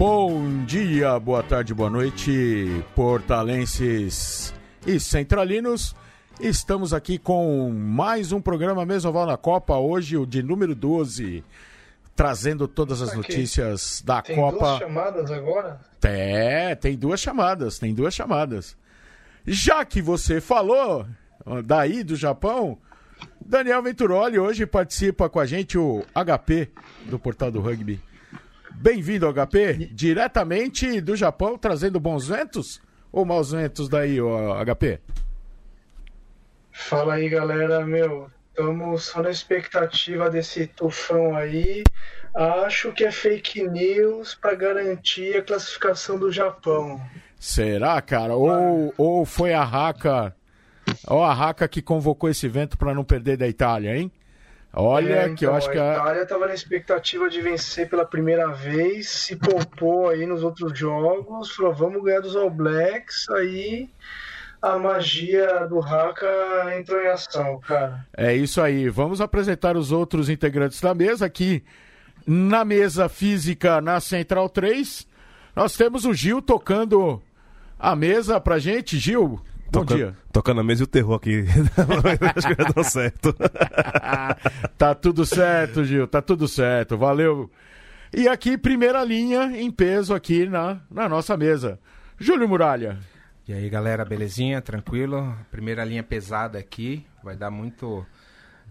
Bom dia, boa tarde, boa noite, portalenses e centralinos. Estamos aqui com mais um programa Mesoval na Copa, hoje o de número 12, trazendo todas as notícias da Tem Copa. duas chamadas agora? É, tem duas chamadas, tem duas chamadas. Já que você falou daí do Japão, Daniel Venturoli hoje participa com a gente o HP do Portal do Rugby. Bem-vindo HP, diretamente do Japão, trazendo bons ventos ou maus ventos daí, ó, HP? Fala aí, galera. Meu, estamos só na expectativa desse tufão aí. Acho que é fake news para garantir a classificação do Japão. Será, cara? Ou, ou foi a Raca, ou a Raca que convocou esse vento para não perder da Itália, hein? Olha, É, que eu então, acho que a a... Itália estava na expectativa de vencer pela primeira vez, se poupou aí nos outros jogos, falou vamos ganhar dos All Blacks, aí a magia do Haka entrou em ação, cara. É isso aí. Vamos apresentar os outros integrantes da mesa aqui. Na mesa física, na Central 3, nós temos o Gil tocando a mesa pra gente. Gil, bom Toca- dia. Tocando a mesa e o terror aqui. Acho que já deu certo. tá tudo certo, Gil, tá tudo certo. Valeu. E aqui, primeira linha em peso aqui na, na nossa mesa. Júlio Muralha. E aí, galera, belezinha? Tranquilo? Primeira linha pesada aqui. Vai dar muito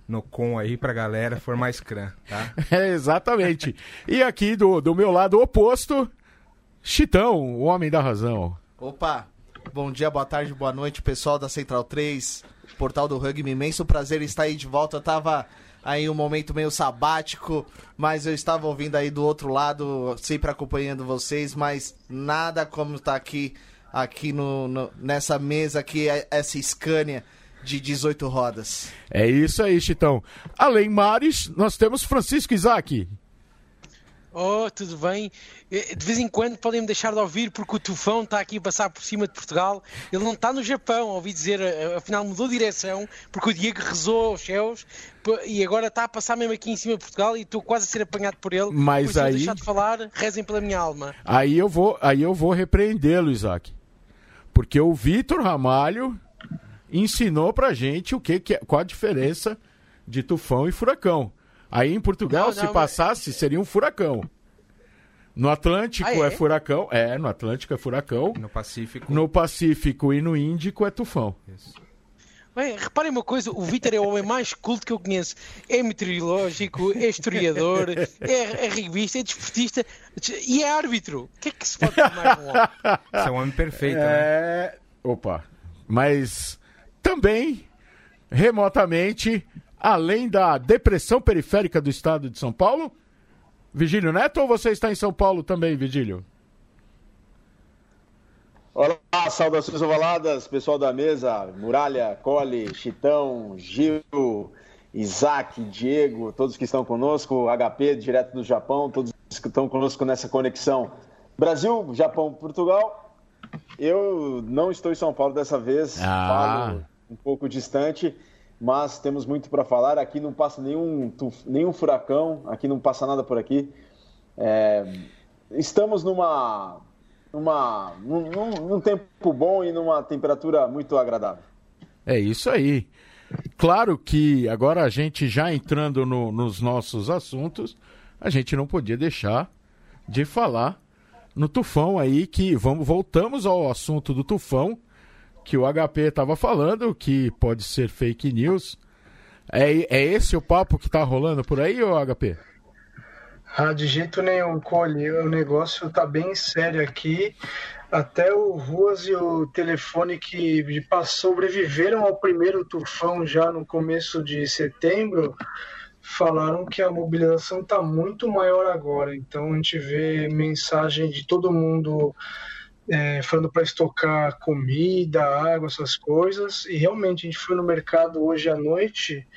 no com aí pra galera formar Scrum, tá? É, exatamente. E aqui do, do meu lado oposto, Chitão, o homem da razão. Opa, bom dia, boa tarde, boa noite, pessoal da Central 3, portal do Rugby. Imenso prazer estar aí de volta. Eu tava aí um momento meio sabático, mas eu estava ouvindo aí do outro lado, sempre acompanhando vocês, mas nada como estar aqui, aqui no, no- nessa mesa aqui, é- essa Scania de 18 rodas. É isso aí, Chitão. Além Mares, nós temos Francisco Isaac. Oh, tudo bem? Eh, De vez em quando podem-me deixar de ouvir porque o tufão está aqui a passar por cima de Portugal. Ele não está no Japão, ouvi dizer, eh, afinal mudou de direção porque o Diego rezou aos céus e agora está a passar mesmo aqui em cima de Portugal e estou quase a ser apanhado por ele. Mas por aí- deixar de falar, rezem pela minha alma. Aí eu vou, aí eu vou repreendê-lo, Isaac. Porque o Vitor Ramalho ensinou pra gente o que, que é, qual a diferença de tufão e furacão. Aí em Portugal, Não, se não, passasse, seria um furacão. No Atlântico Ah, é? é? furacão. É, no Atlântico é furacão. No Pacífico. No Pacífico e no Índico é tufão. Bem, reparem uma coisa, o Vítor é o homem mais culto que eu conheço. É meteorológico, é historiador, é, é revista, é desportista e é árbitro. O que é que se pode ter mais um homem? Você é um homem perfeito, né? É. Opa. Mas também, remotamente, além da depressão periférica do estado de São Paulo, Vigílio Neto ou você está em São Paulo também, Vigílio? Olá, saudações ovaladas, pessoal da mesa, Muralha, Cole, Chitão, Gil, Isaac, Diego, todos que estão conosco, HP, direto do Japão, todos que estão conosco nessa conexão Brasil, Japão, Portugal. Eu não estou em São Paulo dessa vez, Ah. falo um pouco distante, mas temos muito para falar. Aqui não passa nenhum, nenhum furacão, aqui não passa nada por aqui. É, estamos numa, numa, num, num- num tempo bom e numa temperatura muito agradável. É isso aí. Claro que agora a gente já entrando no- nos nossos assuntos, a gente não podia deixar de falar no tufão aí que vamos voltamos ao assunto do tufão que o HP estava falando que pode ser fake news. É, é esse o papo que tá rolando por aí, ô HP? Ah, de jeito nenhum, Cole. O negócio tá bem sério aqui. Até o Ruas e o telefone que sobreviveram ao primeiro tufão já no começo de setembro falaram que a mobilização está muito maior agora. Então a gente vê mensagem de todo mundo é, falando para estocar comida, água, essas coisas. E realmente a gente foi no mercado hoje à noite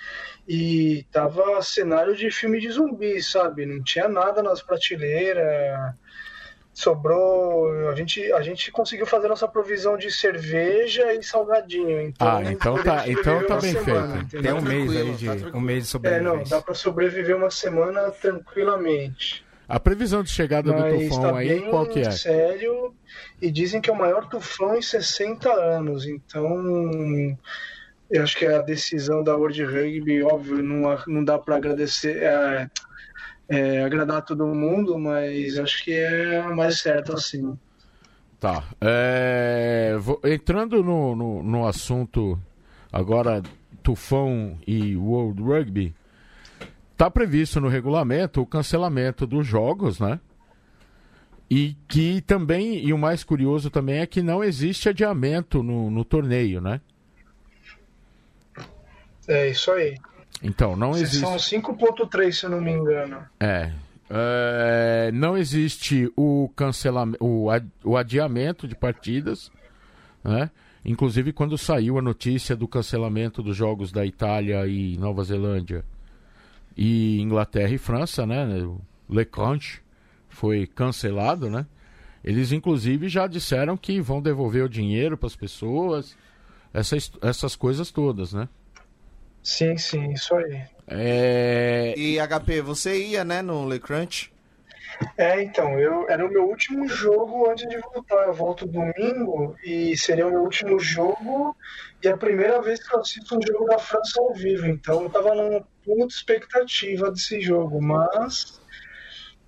e tava cenário de filme de zumbi, sabe? Não tinha nada nas prateleiras. Sobrou. A gente, a gente conseguiu fazer nossa provisão de cerveja e salgadinho. Então, Ah, então tá- então tá bem semana, feito. entendeu? Tem um mês aí de tá um mês de É, não, sobrevivência. dá para sobreviver uma semana tranquilamente. A previsão de chegada do Mas tufão tá aí, qual que é? sério e dizem que é o maior tufão em 60 anos. Então, eu acho que a decisão da World Rugby, óbvio, não, não dá para agradecer, é, é, agradar todo mundo, mas acho que é a mais certa assim. Tá. É, vou- entrando no, no, no assunto agora, Tufão e World Rugby, tá previsto no regulamento o cancelamento dos jogos, né? E que também, e o mais curioso também é que não existe adiamento no, no torneio, né? É isso aí. Então, não existe. São 5.3, se eu não me engano. É. É, não existe o cancelamento, o, ad- o adiamento de partidas, né? Inclusive quando saiu a notícia do cancelamento dos jogos da Itália e Nova Zelândia e Inglaterra e França, né? Le Conte foi cancelado, né? Eles inclusive já disseram que vão devolver o dinheiro para as pessoas, essas, essas coisas todas, né? Sim, sim, isso aí. É, E HP, você ia, né, no Le Crunch? É, então, eu era o meu último jogo antes de voltar. Eu volto domingo e seria o meu último jogo e a primeira vez que eu assisto um jogo da França ao vivo. Então eu tava numa puta expectativa desse jogo, mas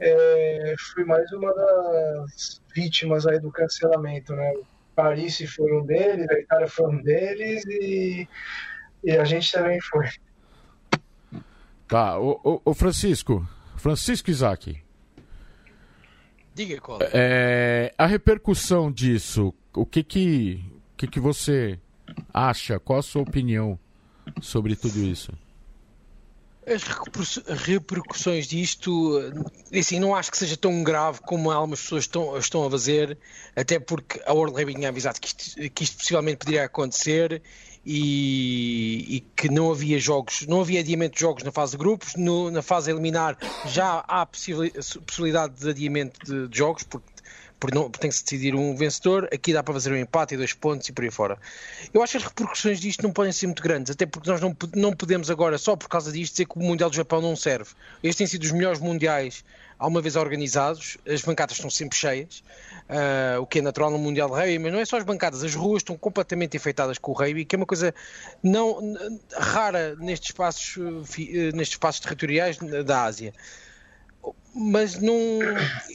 é, fui mais uma das vítimas aí do cancelamento, né? O Paris foi um deles, a Itália foi um deles e, e a gente também foi. Tá, o, o, o Francisco, Francisco Isaac, Diga, qual. é, a repercussão disso, o que que, o que que você acha, qual a sua opinião sobre tudo isso? As repercuss- repercussões disto, eh, assim, não acho que seja tão grave como algumas pessoas estão, estão a fazer, até porque a World Rugby tinha avisado que isto, que isto possivelmente poderia acontecer e, e que não havia jogos, não havia adiamento de jogos na fase de grupos, no- na fase eliminar já há possibili- possibilidade de adiamento de, de jogos, porque tem que se decidir um vencedor, aqui dá para fazer um empate e dois pontos e por aí fora. Eu acho que as repercussões disto não podem ser muito grandes, até porque nós não, não podemos agora, só por causa disto, dizer que o Mundial do Japão não serve. Estes têm sido os melhores mundiais alguma vez organizados, as bancadas estão sempre cheias, ah, o que é natural no Mundial de Rugby, mas não é só as bancadas, as ruas estão completamente enfeitadas com o rugby, que é uma coisa não, rara nestes espaços, nestes espaços territoriais da Ásia mas não,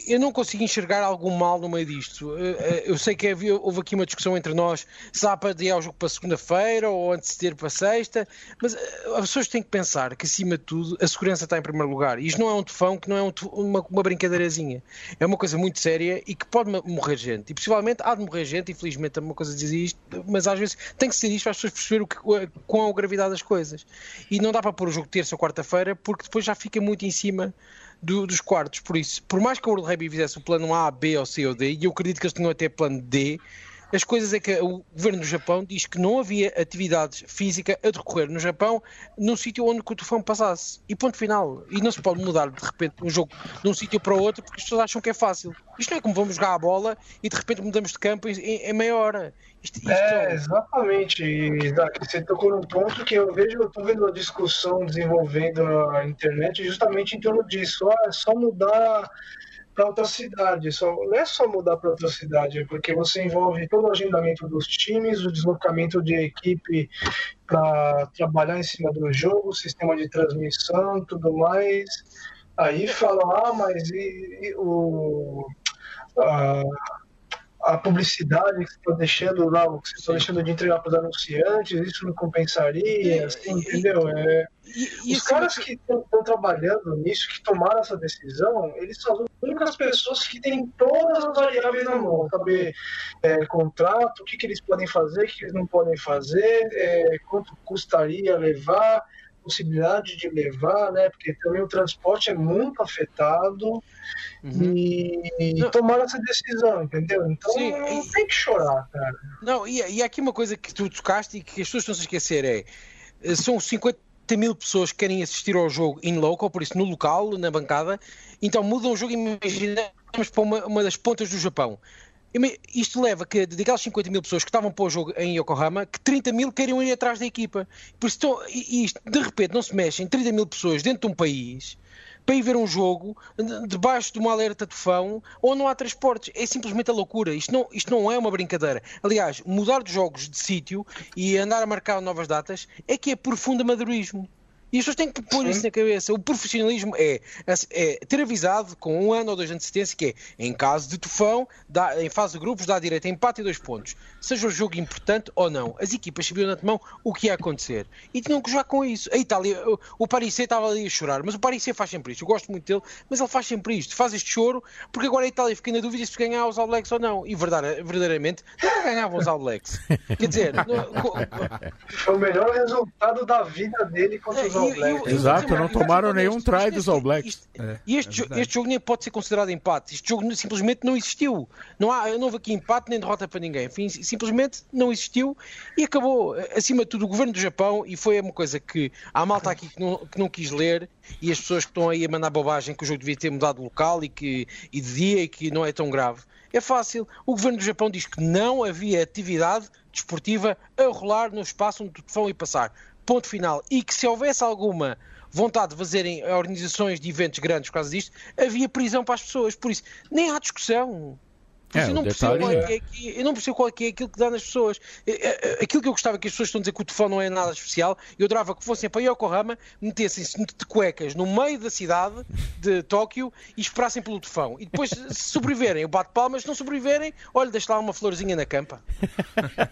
eu não consigo enxergar algum mal no meio disto. Eh, eh, Eu sei que houve aqui uma discussão entre nós se há para adiar o jogo para segunda-feira ou anteceder para sexta, mas eh, as pessoas têm que pensar que, acima de tudo, a segurança está em primeiro lugar. Isto não é um tufão, que não é um tu- uma, uma brincadeirazinha. É uma coisa muito séria e que pode morrer gente. E possivelmente há de morrer gente, infelizmente é uma coisa dizer isto, mas às vezes tem que ser isto para as pessoas perceberem o qual a gravidade das coisas. E não dá para pôr o jogo terça ou quarta-feira, porque depois já fica muito em cima do- dos quartos. Por isso, por mais que a World Rugby fizesse o plano A, B ou C ou D, e eu acredito que eles tinham até plano D, as coisas é que o governo do Japão diz que não havia atividade física a decorrer no Japão num sítio onde o tufão passasse. E ponto final. E não se pode mudar de repente um jogo de um sítio para o outro porque as pessoas acham que é fácil. Isto não é como vamos jogar a bola e de repente mudamos de campo em, em meia hora. Isto, isto É, exatamente, Isaac. Você tocou num ponto que eu vejo, eu tô vendo a discussão desenvolvendo na internet justamente em torno disso. Ah, é só mudar para outra cidade. Só, não é só mudar para outra cidade, porque você envolve todo o agendamento dos times, o deslocamento de equipe para trabalhar em cima do jogo, sistema de transmissão, tudo mais. Aí falam, ah, mas e, e o. a publicidade que você está deixando lá, o que você está deixando de entregar para os anunciantes, isso não compensaria, assim, entendeu? É, e, os caras que estão trabalhando nisso, que tomaram essa decisão, eles são as únicas pessoas que têm todas as variáveis na mão, saber é, contrato, o que, que eles podem fazer, o que eles não podem fazer, é, quanto custaria levar, possibilidade de levar, né? Porque também o transporte é muito afetado Uhum. e, Não. tomaram essa decisão, entendeu? Então Sim, não tem que chorar, cara. Não, e, e há aqui uma coisa que tu tocaste e que as pessoas estão -se esquecer é eh, são 50 mil pessoas que querem assistir ao jogo in local, por isso no local, na bancada, então mudam o jogo e imaginamos para uma, uma das pontas do Japão. Isto leva que daquelas 50 mil pessoas que estavam para o jogo em Yokohama, que 30 mil queriam ir atrás da equipa. Por isso, estão- e, e isto, de repente não se mexem 30 mil pessoas dentro de um país para ir ver um jogo debaixo de uma alerta de fão ou não há transportes. É simplesmente a loucura. Isto não, isto não é uma brincadeira. Aliás, mudar de jogos de sítio e andar a marcar novas datas é que é profundo amadorismo. E as pessoas têm que pôr isso na cabeça. O profissionalismo é, é, ter avisado com um ano ou dois de antecedência que é, em caso de tufão, dá, em fase de grupos, dá direito a empate e dois pontos. Seja o jogo importante ou não. As equipas sabiam de antemão o que ia acontecer. E tinham que jogar com isso. A Itália, o, o Paris estava ali a chorar, mas o Paris faz sempre isto. Eu gosto muito dele, mas ele faz sempre isto. Faz este choro, porque agora a Itália fica na dúvida se ganhar os All Blacks ou não. E verdadeiramente, não ganhavam os All Blacks. Quer dizer, foi o melhor resultado da vida dele contra os All Blacks. Exato, não tomaram nenhum try dos All Blacks. E este, é este jogo nem pode ser considerado empate. Este jogo simplesmente não existiu. Não, há, não houve aqui empate nem derrota para ninguém. Simplesmente não existiu e acabou. Acima de tudo, o governo do Japão, e foi uma coisa que há malta aqui que não, que não quis ler, e as pessoas que estão aí a mandar bobagem que o jogo devia ter mudado de local e, que, e de dia e que não é tão grave. É fácil. O governo do Japão diz que não havia atividade desportiva a rolar no espaço onde o tufão ia passar ponto final, e que se houvesse alguma vontade de fazerem organizações de eventos grandes por causa disto, havia prisão para as pessoas. Por isso, nem há discussão. É, eu, não percebo qual é, é, eu não percebo qual é, é aquilo que dá nas pessoas. É, é, aquilo que eu gostava que as pessoas estão a dizer que o tufão não é nada especial, eu adorava que fossem para Yokohama, metessem-se de cuecas no meio da cidade de Tóquio e esperassem pelo tufão. E depois, se sobreviverem, eu bato palmas, se não sobreviverem, olha, deixa lá uma florzinha na campa.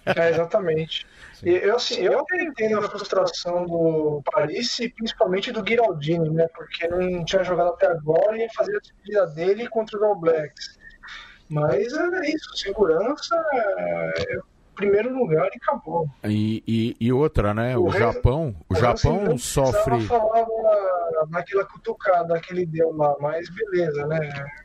É, exatamente. E eu, assim, eu entendo a frustração do Paris e principalmente do Giraldini, né? Porque não tinha jogado até agora e ia fazer a despedida dele contra os All Blacks. Mas é isso, segurança é primeiro lugar e acabou. E, e, e outra, né? O, o Japão, o, Japão sofre. Falar naquela cutucada que ele deu lá, mas beleza, né?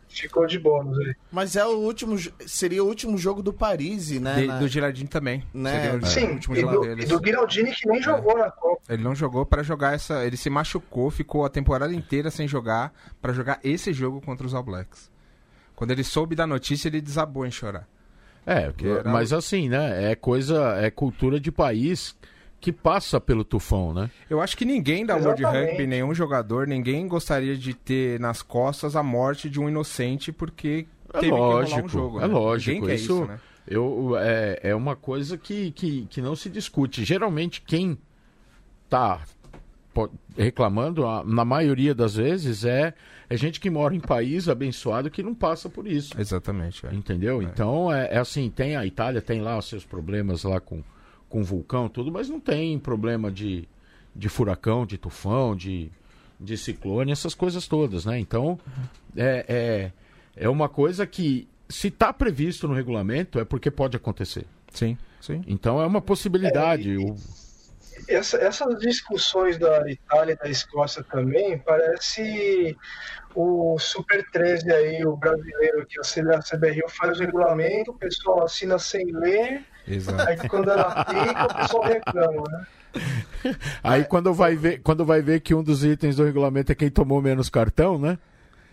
Ficou de bônus aí. Mas é o último, seria o último jogo do Paris, né? De, na... Do Girardini também. Né? Sim, o último e, jogo do, deles. e do Giraldini que nem é. jogou na Copa. Ele não jogou para jogar essa, ele se machucou, ficou a temporada inteira sem jogar para jogar esse jogo contra os All Blacks. Quando ele soube da notícia, ele desabou em chorar. É, mas assim, né? É coisa, é cultura de país que passa pelo tufão, né? Eu acho que ninguém da World Rugby, nenhum jogador, ninguém gostaria de ter nas costas a morte de um inocente porque é teve lógico, que um jogo. É né? lógico, isso, isso né? eu, é, é uma coisa que, que, que não se discute. Geralmente quem tá reclamando, na maioria das vezes, é, é gente que mora em país abençoado que não passa por isso. Exatamente. É. Entendeu? É. Então, é, é, assim, tem a Itália tem lá os seus problemas lá com, com vulcão, tudo, mas não tem problema de, de furacão, de tufão, de, de ciclone, essas coisas todas, né? Então, é, é, é uma coisa que, se está previsto no regulamento, é porque pode acontecer. Sim, sim. Então, é uma possibilidade. É, e... o essa, essas discussões da Itália e da Escócia também parece o Super 13 aí, o brasileiro que a CBRU faz o regulamento, o pessoal assina sem ler, Exato. aí quando ela fica, o pessoal reclama, né? Aí quando vai ver, quando vai ver que um dos itens do regulamento é quem tomou menos cartão, né?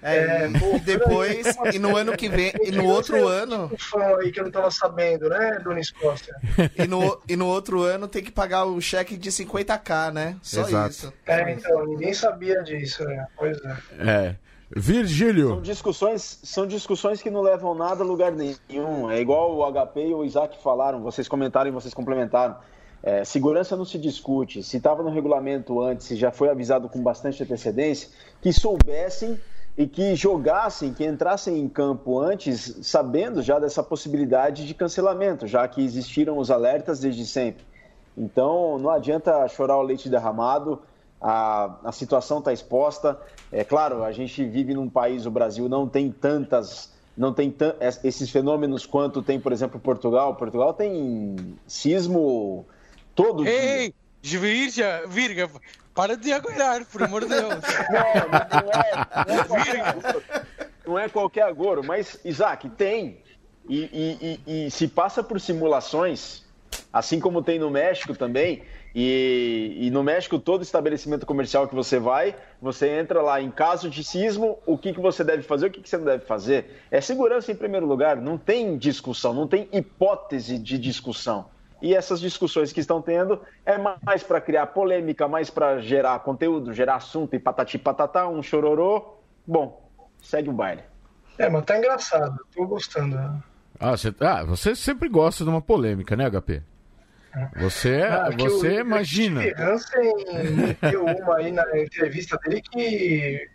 É, é e depois, e no ano que vem, e no outro ano. aí que eu não tava sabendo, né, Dona Escócia? E no, e no outro ano tem que pagar o cheque de 50k, né? Só Exato. isso. É, então, ninguém sabia disso, né? Pois é. É. Virgílio. São discussões, são discussões que não levam nada a lugar nenhum. É igual o HP e o Isaac falaram, vocês comentaram e vocês complementaram. É, segurança não se discute. Se estava no regulamento antes, se já foi avisado com bastante antecedência, que soubessem e que jogassem, que entrassem em campo antes, sabendo já dessa possibilidade de cancelamento, já que existiram os alertas desde sempre. Então, não adianta chorar o leite derramado, a, a situação está exposta. É claro, a gente vive num país, o Brasil não tem tantas, não tem esses fenômenos quanto tem, por exemplo, Portugal. Portugal tem sismo todo Ei, dia. Ei, Virga, para de agorar, por amor de Deus. Não, não é, não é, qualquer, não é qualquer agouro, mas, Isaac, tem. E, e, e, e, se passa por simulações, assim como tem no México também. E, no México, todo estabelecimento comercial que você vai, você entra lá em caso de sismo, o que, que você deve fazer, o que, que você não deve fazer. É segurança em primeiro lugar, não tem discussão, não tem hipótese de discussão. E essas discussões que estão tendo é mais para criar polêmica, mais para gerar conteúdo, gerar assunto e patati patatá, um chororô. Bom, segue o baile. É, mas tá engraçado, tô gostando. Ah, você, ah, você sempre gosta de uma polêmica, né, HP? Você, Ah, que você o- imagina. O Hansen meteu uma aí na entrevista dele que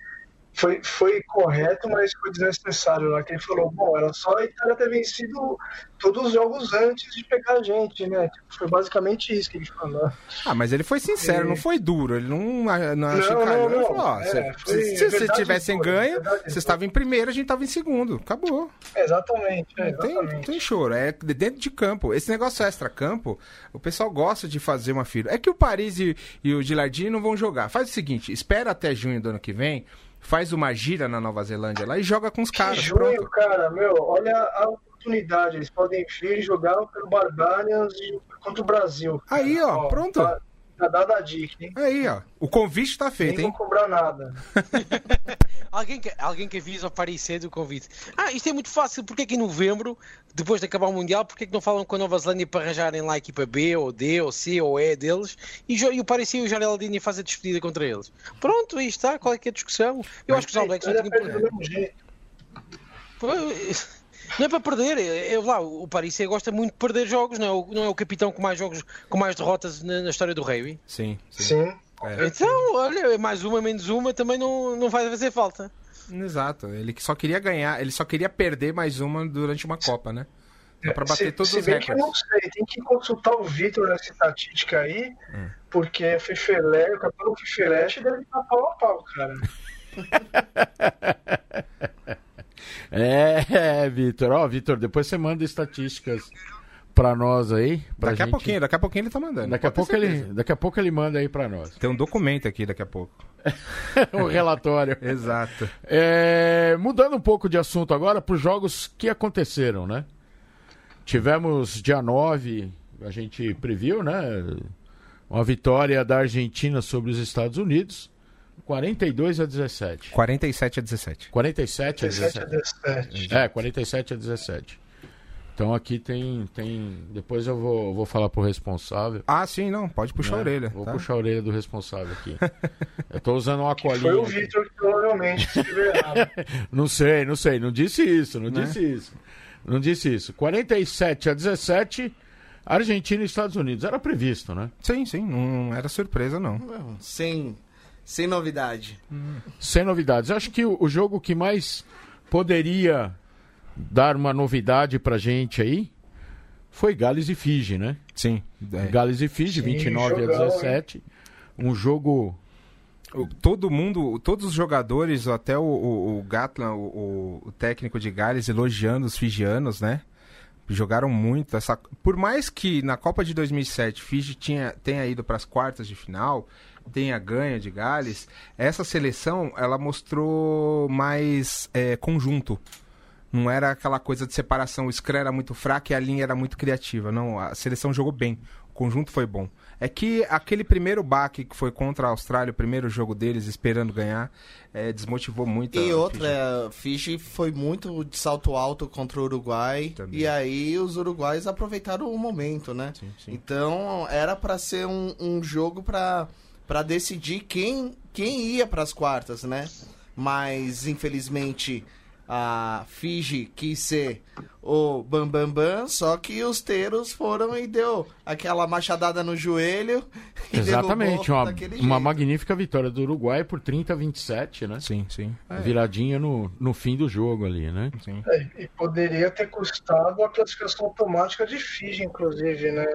foi, foi correto, mas foi desnecessário lá. Que ele falou, bom, era só a Itália ter vencido todos os jogos antes de pegar a gente, né? Tipo, foi basicamente isso que ele falou. Ah, mas ele foi sincero, É. não foi duro. Ele não, não, Não, achincalhou. não, Ele falou, ó, É, se- foi se, se tivessem pura, ganho, vocês estavam em primeiro, a gente tava em segundo. Acabou. Exatamente, é, Não tem, exatamente. não tem choro, é de- dentro de campo. Esse negócio extra-campo, o pessoal gosta de fazer uma fila. É que o Paris e, e o Gilardini não vão jogar. Faz o seguinte, espera até junho do ano que vem, faz uma gira na Nova Zelândia lá e joga com os caras. junho, Pronto. cara, meu, olha a oportunidade. Eles podem vir jogar pelo Barbarians e contra o Brasil. cara. Aí, ó, pronto. Tá, tá dada a dica, hein? Aí, ó. O convite tá feito, Nem hein? vou cobrar nada. Alguém que, alguém que avisa ao Paris cedo o convite. Ah, isto é muito fácil. Porque que em novembro, depois de acabar o Mundial, porque que não falam com a Nova Zelândia para arranjarem lá a equipa B, ou D, ou C, ou E deles e, e o Paris e o Jaraldini faz a despedida contra eles? Pronto, aí está. Qual é que é a discussão? Eu acho que os All Blacks não tinham problema. Não é para perder, é, é lá, o Paris gosta muito de perder jogos, não é o, não é o capitão com mais jogos, com mais derrotas na, na história do rugby. Sim, sim. Sim. É. Então, olha, mais uma, menos uma, também não, não vai fazer falta. Exato. Ele só queria ganhar, ele só queria perder mais uma durante uma Copa, né? Só pra bater se, todos se os bem que eu recordes. não sei, tem que consultar o Vitor nessa estatística aí, Hum. porque a Fifelé, o capitão Fifelé deve estar pau a pau, cara. É, Vitor. Ó, Vitor, depois você manda estatísticas pra nós aí. Pra Daqui a gente- pouquinho, daqui a pouquinho ele tá mandando. Daqui a, pouco ele, daqui a pouco ele manda aí pra nós. Tem um documento aqui daqui a pouco. o relatório. Exato. É, mudando um pouco de assunto agora para os jogos que aconteceram, né? Tivemos dia 9, a gente previu, né? Uma vitória da Argentina sobre os Estados Unidos, 42 a 17. 47 a 17. 47 a 17 a 17. 17. É, 47 a 17. Então aqui tem. tem depois eu vou, vou falar pro responsável. Ah, sim, não, pode puxar a né? orelha. Vou tá? puxar a orelha do responsável aqui. eu tô usando uma colinha. Foi o. Vitor que provavelmente. Não sei, não sei, não disse isso, não Né? disse isso. Não disse isso. 47 a 17, Argentina e Estados Unidos. Era previsto, né? Sim, sim, não era surpresa, não. Não, Sem, sem novidade. Sem novidades. Acho que o, o jogo que mais poderia dar uma novidade pra gente aí foi Gales e Fiji, né? Sim. é. Gales e Fiji, Sim, 29 jogão, a 17. Um jogo. O- Todo mundo, todos os jogadores, até o, o, o Gatlan, o, o- o técnico de Gales, elogiando os fijianos, né? Jogaram muito. Essa... Por mais que na Copa de 2007 Fiji tinha, tenha ido para as quartas de final, tenha ganho de Gales, essa seleção ela mostrou mais é, conjunto. Não era aquela coisa de separação, o Scrum era muito fraco e a linha era muito criativa. Não, a seleção jogou bem, o conjunto foi bom. É que aquele primeiro baque que foi contra a Austrália, o primeiro jogo deles, esperando ganhar, é, desmotivou muito. E a outra, Fiji foi muito de salto alto contra o Uruguai. Também. E aí os uruguais aproveitaram o momento, né? Sim, sim. Então era pra ser um, um jogo para decidir quem, quem ia pras quartas, né? Mas infelizmente a Fiji quis ser o Bam Bam Bam, só que os teiros foram e deu aquela machadada no joelho. E Exatamente, uma, uma magnífica vitória do Uruguai por 30 a 27, né? Sim, sim. É, Viradinha no, no fim do jogo ali, né? sim. É, e poderia ter custado a classificação automática de Fiji, inclusive, né?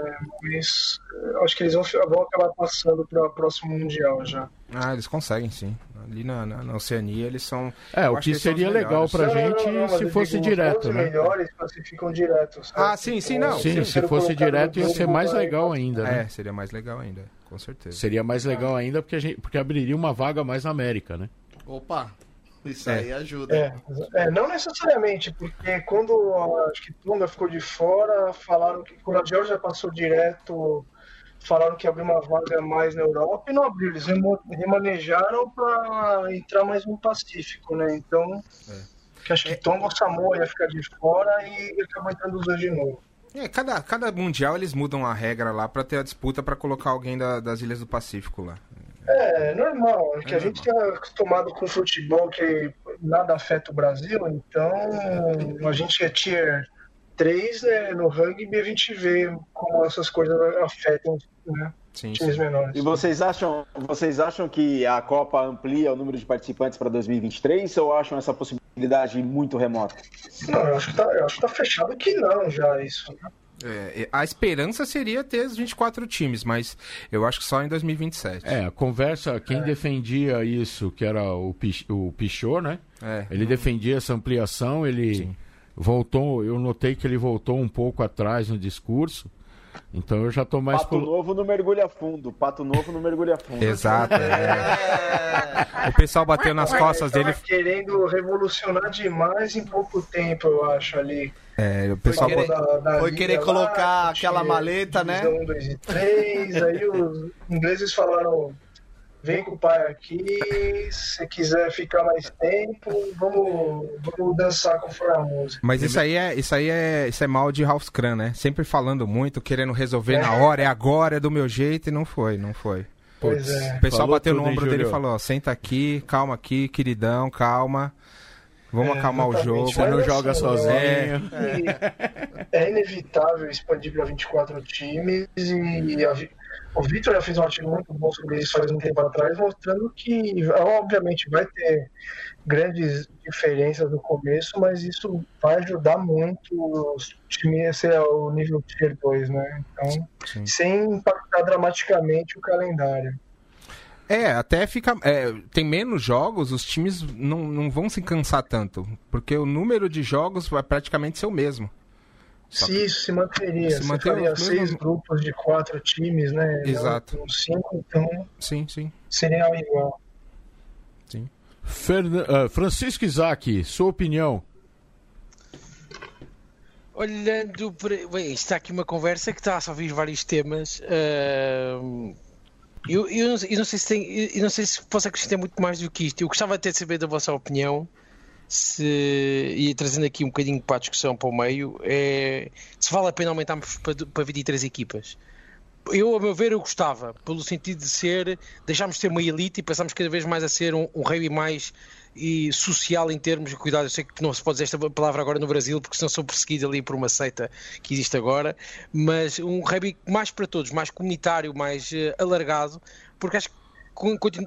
Mas eu acho que eles vão, vão acabar passando para o próximo Mundial já. Ah, eles conseguem, sim. Ali na, na, na Oceania eles são. É, Eu o que os seria legal pra Não, gente não, não, se fosse digo, direto, os né? melhores classificam direto. sabe? Ah, sim, sim, não. Sim, se fosse direto ia ser mais legal ainda, né? É, seria mais legal ainda, com certeza. Seria mais legal ainda porque, a gente, porque abriria uma vaga mais na América, né? Opa, isso É. aí ajuda. É, é, não necessariamente, porque quando a- acho que Tonga ficou de fora, falaram que quando a Georgia passou direto, falaram que abriu uma vaga mais na Europa e não abriu, eles remanejaram para entrar mais no Pacífico, né? Então, É. que acho que Tonga ou Samoa ia ficar de fora e acabou entrando os dois de novo. É, cada, cada mundial eles mudam a regra lá pra ter a disputa pra colocar alguém da- das Ilhas do Pacífico lá. É, normal, é que É a gente tá acostumado com futebol que nada afeta o Brasil, então a gente é tier 3, né, no rugby a gente vê como essas coisas afetam né, Sim, times sim. menores. E vocês acham, vocês acham que a Copa amplia o número de participantes para 2023 ou acham essa possibilidade muito remota? Não, eu acho, que tá, eu acho que tá fechado que não já isso. né? É, a esperança seria ter os 24 times, mas eu acho que só em 2027. É, a conversa, quem defendia isso, que era o, Pich, o Pichot, né? É. Ele defendia essa ampliação, ele Sim. Voltou, eu notei que ele voltou um pouco atrás no discurso, então eu já tô mais... Pato colo- novo não mergulha fundo. Pato novo não mergulha fundo. Exato. é. O pessoal bateu nas costas Ele dele. tava querendo revolucionar demais em pouco tempo, eu acho, ali. É, o pessoal querer- Da- da foi querer lá, colocar que aquela maleta, né? 1, 2 e 3, aí os ingleses falaram, vem com o pai aqui, se quiser ficar mais tempo, vamos, vamos dançar conforme a música. Mas isso aí é isso aí é isso é mal de House-Kran, né? Sempre falando muito, querendo resolver na hora, é agora, é do meu jeito e não foi, não foi. Pois é. O pessoal Falou bateu no ombro dele e falou: ó, senta aqui, calma aqui, queridão, calma. Vamos É, acalmar o jogo. Você não joga assim, sozinho. E É inevitável expandir para 24 times e a o Vitor já fez um artigo muito bom sobre isso faz um tempo atrás, mostrando que, obviamente, vai ter grandes diferenças no começo, mas isso vai ajudar muito os times a ser o nível Tier 2, né? Então, Sim. sem impactar dramaticamente o calendário. É, até fica. é, tem menos jogos, os times não, não vão se cansar tanto. Porque o número de jogos vai praticamente ser o mesmo. Só Se isso se manteria, Se se manter faria os seis grupos de quatro times, né? Exato. Não cinco, então Sim, sim. seria igual. Fernan- ah, Francisco Isaac, sua opinião. Olhando para. Bem, está aqui uma conversa que está a ouvir vários temas. ahm, eu, eu, não, eu não sei se tem, eu- eu não sei se posso acrescentar muito mais do que isto. Eu gostava até de saber da vossa opinião. Se, e trazendo aqui um bocadinho para a discussão para o meio, é, se vale a pena aumentarmos para, para 23 equipas. Eu, a meu ver, eu gostava, pelo sentido de ser, deixarmos de ser uma elite e passarmos cada vez mais a ser um, um rugby mais e social em termos de cuidado. Eu sei que não se pode dizer esta palavra agora no Brasil, porque senão sou perseguido ali por uma seita que existe agora, mas um rugby mais para todos, mais comunitário, mais eh, alargado, porque acho que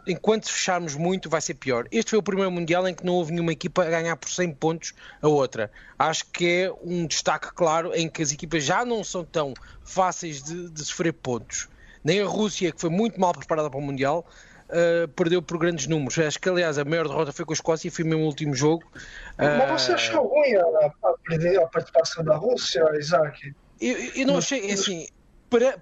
enquanto fecharmos muito vai ser pior. Este foi o primeiro Mundial em que não houve nenhuma equipa a ganhar por 100 pontos a outra. Acho que é um destaque claro em que as equipas já não são tão fáceis de, de sofrer pontos. Nem a Rússia, que foi muito mal preparada para o Mundial, uh, perdeu por grandes números. Acho que, aliás, a maior derrota foi com a Escócia e foi o último jogo. Mas você Uh, achou ruim a, a- a participação da Rússia, Isaac? Eu, eu não achei, é assim,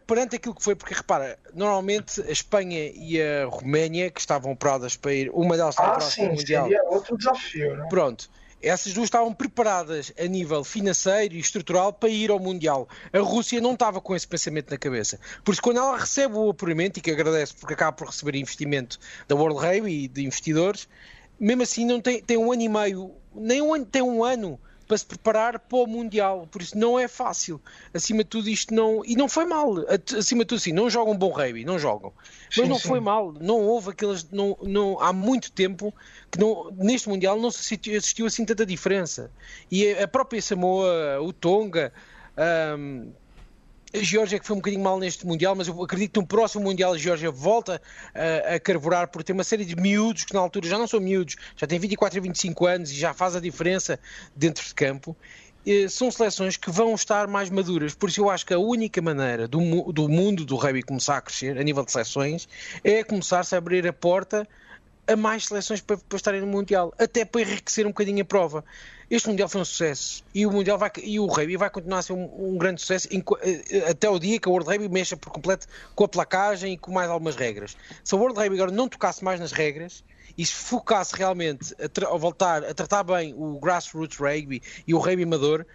perante aquilo que foi, porque repara, normalmente a Espanha e a Roménia, que estavam operadas para ir, uma delas estava Ah, para o sim, Mundial. seria outro desafio, né? Pronto. Essas duas estavam preparadas a nível financeiro e estrutural para ir ao Mundial. A Rússia não estava com esse pensamento na cabeça. Por isso, quando ela recebe o apuramento, e que agradece porque acaba por receber investimento da World Rugby e de investidores, mesmo assim não tem, tem um ano e meio, nem um ano, tem um ano para se preparar para o Mundial. Por isso não é fácil. Acima de tudo isto não... E não foi mal. Acima de tudo sim, não jogam bom rugby, não jogam. Mas Sim, não sim. foi mal. Não houve aquelas... Não, não, há muito tempo que não, neste Mundial não se assistiu, assim tanta diferença. E a própria Samoa, o Tonga... ahm, a Geórgia que foi um bocadinho mal neste Mundial, mas eu acredito que no próximo Mundial a Geórgia volta a, a carburar por ter uma série de miúdos que na altura já não são miúdos, já têm 24 e 25 anos e já faz a diferença dentro de campo. Eh, São seleções que vão estar mais maduras, por isso eu acho que a única maneira do, do mundo do rugby começar a crescer a nível de seleções é começar-se a abrir a porta a mais seleções para, para estarem no Mundial, até para enriquecer um bocadinho a prova. Este Mundial foi um sucesso e o Mundial vai, e o Rugby vai continuar a ser um, um grande sucesso enqu- eh, até o dia que a World Rugby mexa por completo com a placagem e com mais algumas regras. Se a World Rugby agora não tocasse mais nas regras e se focasse realmente a, a voltar a tratar bem o grassroots rugby e o rugby amador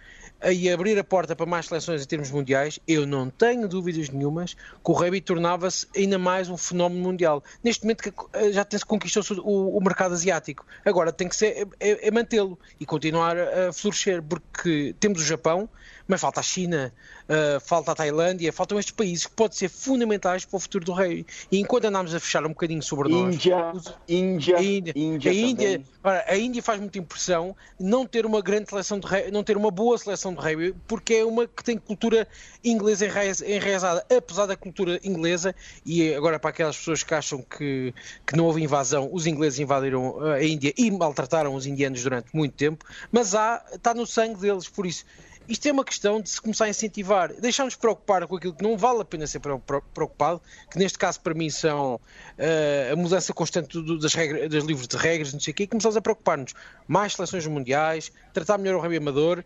e abrir a porta para mais seleções em termos mundiais, eu não tenho dúvidas nenhumas que o rugby tornava-se ainda mais um fenómeno mundial. Neste momento que já tem-se conquistou o, o mercado asiático. Agora tem que ser é, é mantê-lo e continuar a florescer, porque temos o Japão, mas falta a China, uh, falta a Tailândia, faltam estes países que podem ser fundamentais para o futuro do rei. E enquanto andámos a fechar um bocadinho sobre Índia, nós. Índia, a Índia, Índia, a Índia, ora, a Índia faz muita impressão não ter uma grande seleção de rei, não ter uma boa seleção de rei, porque é uma que tem cultura inglesa enraizada, apesar da cultura inglesa, e agora para aquelas pessoas que acham que, que não houve invasão, os ingleses invadiram a Índia e maltrataram os indianos durante muito tempo, mas há, está no sangue deles, por isso isto é uma questão de se começar a incentivar, deixar-nos preocupar com aquilo que não vale a pena ser preocupado, que neste caso para mim são uh, a mudança constante do, das, das livros de regras, não sei o quê, e começamos a preocupar-nos mais seleções mundiais, tratar melhor o rugby amador,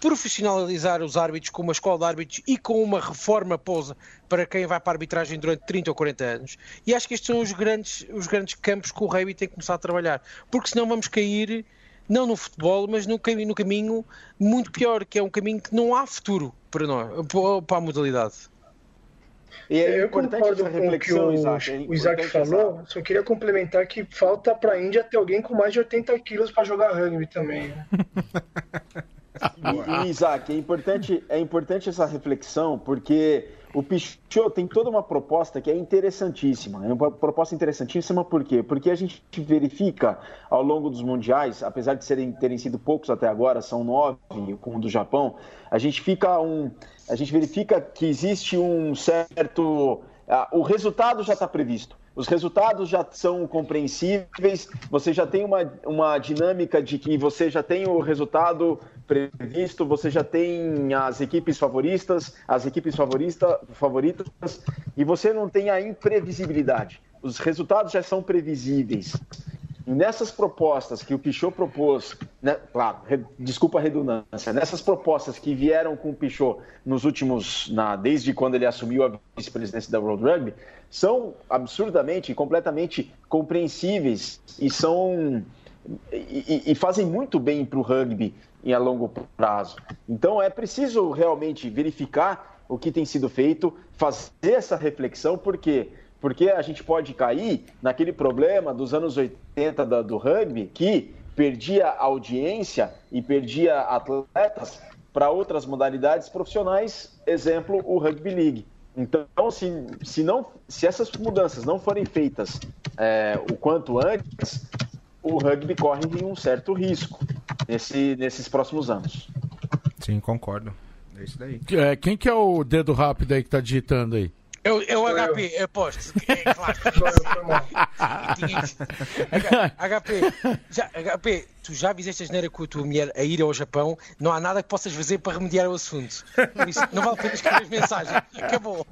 profissionalizar os árbitros com uma escola de árbitros e com uma reforma pousa para quem vai para a arbitragem durante 30 ou 40 anos. E acho que estes são os grandes, os grandes campos que o rugby tem que começar a trabalhar, porque senão vamos cair não no futebol, mas no caminho, no caminho muito pior, que é um caminho que não há futuro para nós, para a modalidade. E é eu concordo com o que o Isaac, é o Isaac falou, essa... só queria complementar que falta para a Índia ter alguém com mais de 80 quilos para jogar rugby também. Né? e, e, Isaac, é importante, é importante essa reflexão, porque o Pichot tem toda uma proposta que é interessantíssima. É uma proposta interessantíssima por quê? Porque a gente verifica ao longo dos mundiais, apesar de serem, terem sido poucos até agora, são nove com o do Japão, a gente fica um. A gente verifica que existe um certo. O resultado já está previsto os resultados já são compreensíveis, você já tem uma, uma dinâmica de que você já tem o resultado previsto, você já tem as equipes favoritas, as equipes favorita, favoritas, e você não tem a imprevisibilidade. Os resultados já são previsíveis. E nessas propostas que o Pichot propôs, né, claro, re, desculpa a redundância, nessas propostas que vieram com o Pichot nos últimos, na, desde quando ele assumiu a vice-presidência da World Rugby, são absurdamente, completamente compreensíveis e são e, e fazem muito bem para o rugby em a longo prazo. Então é preciso realmente verificar o que tem sido feito, fazer essa reflexão, porque porque a gente pode cair naquele problema dos anos 80 da, do rugby que perdia audiência e perdia atletas para outras modalidades profissionais, exemplo, o Rugby League. Então, se, se, não, se essas mudanças não forem feitas é, o quanto antes, o rugby corre um certo risco nesse, nesses próximos anos. Sim, concordo. É isso daí. É, quem que é o dedo rápido aí que tá digitando aí? Eu, eu HP, eu aposto. É claro. HP, já, HP, tu já fizeste a geneira com a tua mulher a ir ao Japão, não há nada que possas fazer para remediar o assunto. Isso, não vale a pena escrever mensagem. Acabou.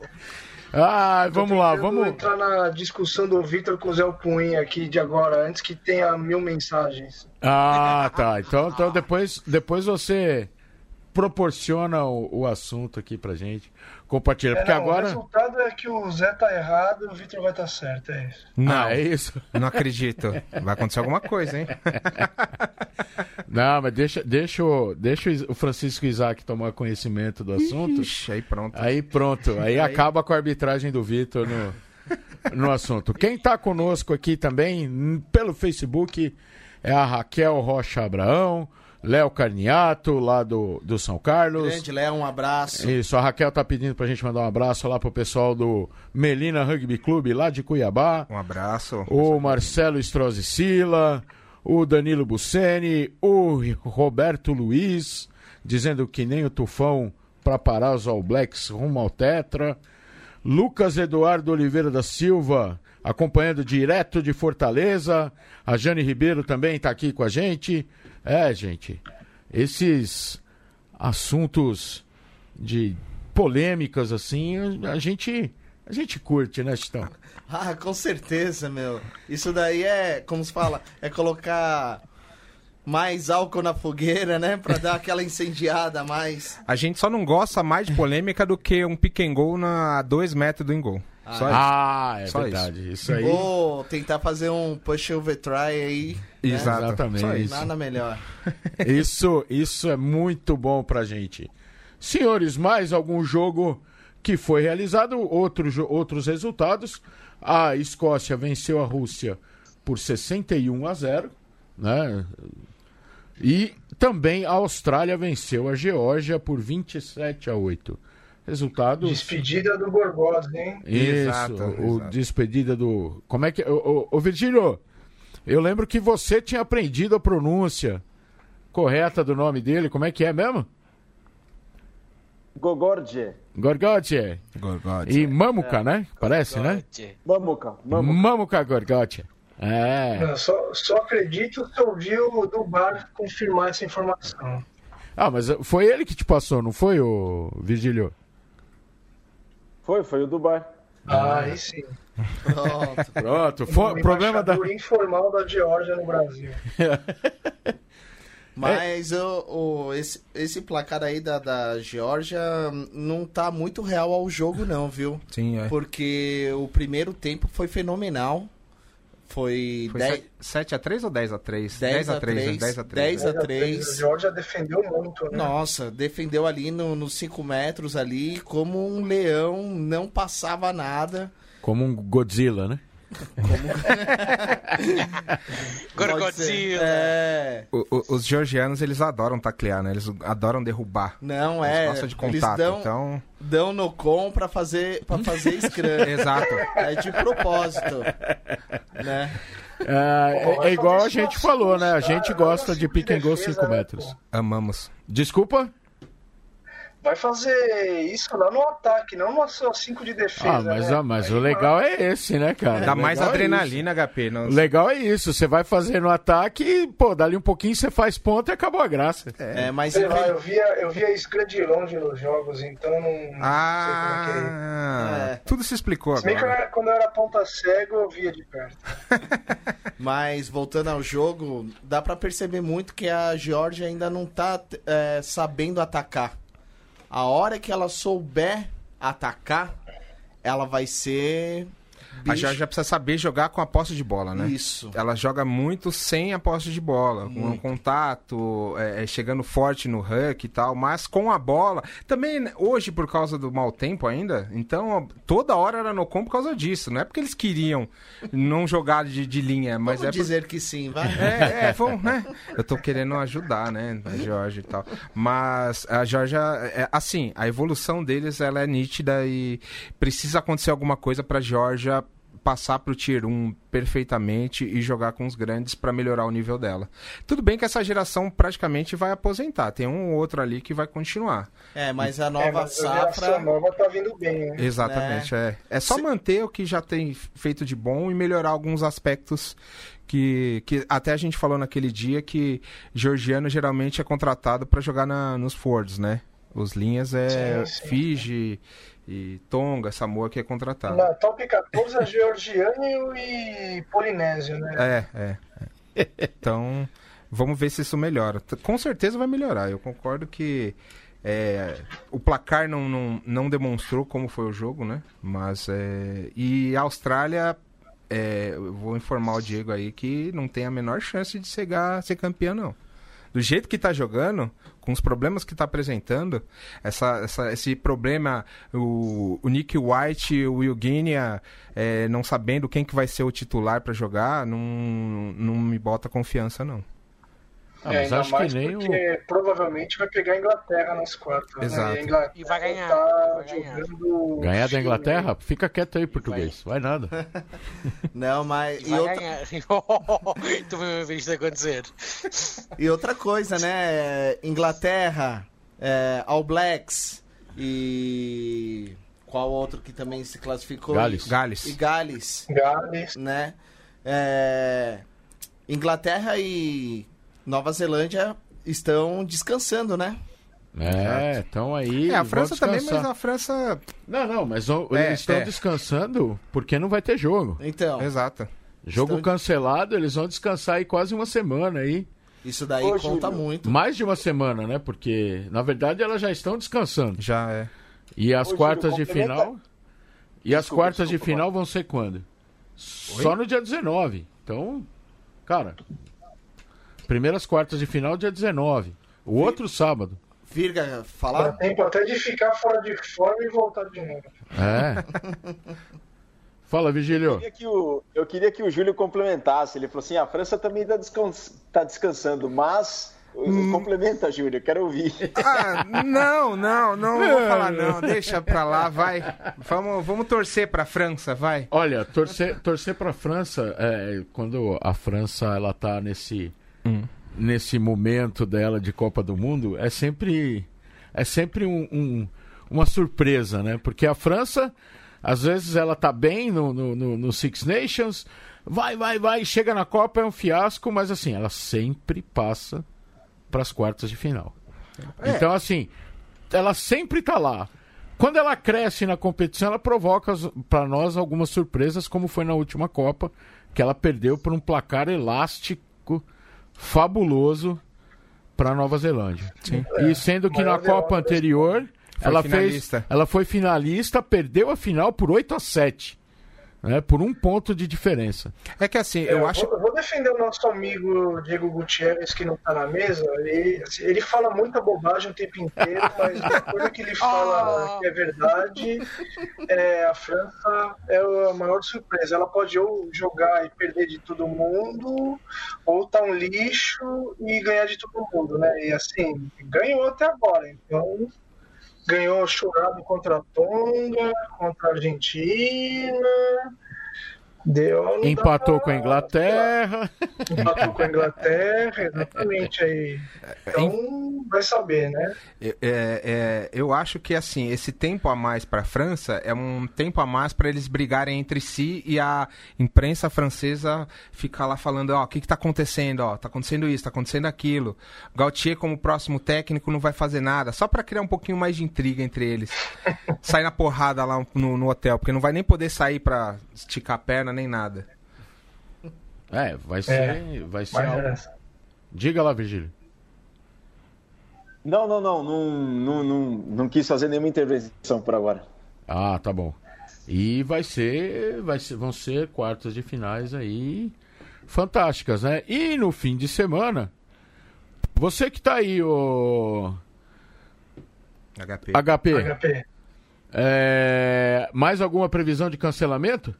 Ah, vamos lá, vamos entrar na discussão do Vitor com o Zé Punha aqui de agora, antes que tenha mil mensagens. Ah, tá. Então, então depois, depois você proporciona o, o assunto aqui pra gente. Compartilha, é, porque não, agora. O resultado é que o Zé tá errado e o Vitor vai estar tá certo, é isso. Não, ah, é isso. Não acredito. Vai acontecer alguma coisa, hein? Não, mas deixa, deixa, o, deixa o Francisco Isaac tomar conhecimento do assunto. Ixi, aí pronto. Aí pronto. Aí, aí... acaba com a arbitragem do Vitor no, no assunto. Quem está conosco aqui também, pelo Facebook, é a Raquel Rocha Abraão. Léo Carniato, lá do, do São Carlos. Grande Léo, um abraço. Isso, a Raquel tá pedindo pra gente mandar um abraço lá pro pessoal do Melina Rugby Clube, lá de Cuiabá. Um abraço. O Marcelo Strozzi Sila, o Danilo Buceni, o Roberto Luiz, dizendo que nem o Tufão para parar os All Blacks rumo ao Tetra. Lucas Eduardo Oliveira da Silva, acompanhando direto de Fortaleza. A Jane Ribeiro também está aqui com a gente. É, gente, esses assuntos de polêmicas assim, a gente a gente curte, né, Chitão? Ah, com certeza, meu. Isso daí é, como se fala, é colocar mais álcool na fogueira, né? Pra dar aquela incendiada a mais. A gente só não gosta mais de polêmica do que um pick and goal na dois metros do engol. Ah, ah é Só verdade. Isso. isso aí. Ou tentar fazer um push over try aí. Né? Exatamente. Isso. Nada melhor. isso, isso é muito bom pra gente. Senhores, mais algum jogo que foi realizado, outro, outros resultados. A Escócia venceu a Rússia por 61 a 0, né? E também a Austrália venceu a Geórgia por 27 a 8. Resultado. Despedida do Gorgos, hein? Isso, Exato, o exato. despedida do. Como é que. Ô, ô, ô, Virgílio, eu lembro que você tinha aprendido a pronúncia correta do nome dele. Como é que é mesmo? Gogorje. Gorgote. Gorgote. E Mamuka, né? Parece, né? Mamuca. Mamuca. Mamuka Gorgote. É. Só, só acredito se eu vi o do bar confirmar essa informação. Ah, mas foi ele que te passou, não foi, o Virgílio? Foi, foi o Dubai. Ah, aí sim. Pronto. Pronto, foi, O problema da. informal da Geórgia no Brasil. Mas o, o- esse, esse placar aí da, da Geórgia não tá muito real ao jogo, não, viu? Sim, é. Porque o primeiro tempo foi fenomenal. Foi, Foi 10, 7x3 ou 10x3? 10 a 3, 10 a 3. 10 a A 3. Geórgia defendeu muito, né? Nossa, defendeu ali no- nos 5 metros ali, como um leão, não passava nada. Como um Godzilla, né? Ser. Gorgodzilla. É. O- o- os georgianos, eles adoram taclear, né? Eles adoram derrubar. Não, Eles é. gostam de Eles contato, dão, então... dão no com pra fazer, pra fazer scrum. Exato. É de propósito. Né? É, é- é igual a gente falou, né? A gente gosta de pick and go defesa, 5 né, metros. Amamos. Desculpa? Vai fazer isso lá no ataque, não no seu 5 de defesa. Ah, mas, né? ah, mas Aí o legal é esse, né, cara? Dá mais é adrenalina, HP. isso. Não... O legal é isso. Você vai fazer no ataque e, pô, dali um pouquinho você faz ponto e acabou a graça. É, mas Sei lá, eu via, eu via Scrum de longe nos jogos, então não, não sei como é que é. Ah, É. tudo se explicou Se bem que eu agora. era- quando eu era ponta cego, eu via de perto. Mas voltando ao jogo, dá pra perceber muito que a Georgia ainda não tá é, sabendo atacar. A hora que ela souber atacar, ela vai ser. A bicho. Georgia precisa saber jogar com a posse de bola, né? Isso. Ela joga muito sem a posse de bola, com um contato, é, é, chegando forte no huck e tal, mas com a bola. Também né, hoje, por causa do mau tempo ainda, então toda hora era no com por causa disso. Não é porque eles queriam não jogar de, de linha, mas Vamos é por- dizer que sim, vai. É, é, vamos, né? Eu tô querendo ajudar, né, a Georgia e tal. Mas a Georgia, é, assim, a evolução deles, ela é nítida e precisa acontecer alguma coisa pra Georgia passar pro Tier 1 perfeitamente e jogar com os grandes pra melhorar o nível dela. Tudo bem que essa geração praticamente vai aposentar, tem um ou outro ali que vai continuar. É, mas a É, nova mas a geração safra. nova tá vindo bem, né? Exatamente, é. É só Se- manter o que já tem feito de bom e melhorar alguns aspectos que, que até a gente falou naquele dia que georgiano geralmente é contratado para jogar na, nos Fords, né? Os linhas é Sim, sim. Fiji e Tonga, Samoa que é contratado. Na top 14 é georgiano e polinésio, né? É, é, é. Então, vamos ver se isso melhora. Com certeza vai melhorar. Eu concordo que é, o placar não, não, não demonstrou como foi o jogo, né? Mas é, e a Austrália, é, eu vou informar o Diego aí que não tem a menor chance de chegar, ser campeã, não. Do jeito que tá jogando, com os problemas que tá apresentando, essa, essa- esse problema, o, o Nick White o Will Guinea é, não sabendo quem que vai ser o titular pra jogar, não, não me bota confiança, não. Ah, É, mas ainda acho mais que nem o. porque provavelmente vai pegar a Inglaterra nas quartas. né? Exato. E, a Inglaterra E vai ganhar, Tá vai ganhar. jogando Ganhar da. Inglaterra? Fica quieto aí, português. Vai nada. Não, mas. E Vai outra, ganhar. Mesmo a ver isto acontecer. e outra coisa, né? Inglaterra, é, All Blacks e. Qual outro que também se classificou? Gales. Gales. E Gales. Gales. né? É, Inglaterra e Nova Zelândia estão descansando, né? É, então aí. É, a França também, mas a França. Não, não, mas vão- É, eles estão é. descansando porque não vai ter jogo. Então, Exato. Jogo Estão- cancelado, eles vão descansar aí quase uma semana aí. isso daí Ô, conta Júlio. muito. Mais de uma semana, né? Porque, na verdade, elas já estão descansando. Já é. E as Ô, Júlio, quartas de complementa- final. E as Desculpa, quartas de desculpa, final vão ser quando? Só no dia 19. Então, cara. Primeiras quartas de final, dia 19. O outro sábado. Virga, Dá falar? tempo até de ficar fora de forma e voltar de novo. É. Fala, Vigílio. Eu queria, que o, eu queria que o Júlio complementasse. Ele falou assim: a França também está descansando, mas Complementa, Júlio, quero ouvir. Ah, não, não, não, não vou falar não. Deixa pra lá, vai. Vamos, vamos torcer pra França, vai. Olha, torcer, torcer pra França, é, quando a França ela tá nesse, nesse momento dela de Copa do Mundo, é sempre, é sempre um, um- uma surpresa, né? Porque a França, às vezes ela tá bem no, no, no- no Six Nations, vai, vai, vai, chega na Copa, é um fiasco, mas assim, ela sempre passa pras quartas de final. Então, assim, ela sempre tá lá. Quando ela cresce na competição, ela provoca para nós algumas surpresas, como foi na última Copa, que ela perdeu por um placar elástico fabuloso para Nova Zelândia. E sendo que na Maior Copa derrota da anterior, Foi ela fez, ela foi finalista, perdeu a final por 8 a 7, né, por um ponto de diferença. É que assim, Eu, eu acho. vou, eu vou defender o nosso amigo Diego Gutierrez, que não tá na mesa. Ele, assim, ele fala muita bobagem o tempo inteiro, mas uma coisa que ele fala que é verdade é a França é a maior surpresa. Ela pode ou jogar e perder de todo mundo, ou tá um lixo e ganhar de todo mundo, né? E assim, ganhou até agora. Então, ganhou chorado contra a Tonga, contra a Argentina. Deu, Empatou pra- com a Inglaterra. Empatou com a Inglaterra, exatamente aí. Então, vai saber, né? É, é, eu acho que assim, esse tempo a mais para a França é um tempo a mais para eles brigarem entre si e a imprensa francesa ficar lá falando, ó, o que que tá acontecendo, ó, tá acontecendo isso, tá acontecendo aquilo. Gautier como próximo técnico não vai fazer nada, só para criar um pouquinho mais de intriga entre eles. Sair na porrada lá no, no hotel, porque não vai nem poder sair para esticar a perna nem nada. É, vai ser, vai ser Mas algo. é, Diga lá, Virgílio. Não, não, não, não, não, não, não quis fazer nenhuma intervenção por agora. Ah, tá bom. E vai ser, vai ser, vão ser quartas de finais aí fantásticas, né? E no fim de semana, você que tá aí, o HP. HP, HP. é, mais alguma previsão de cancelamento?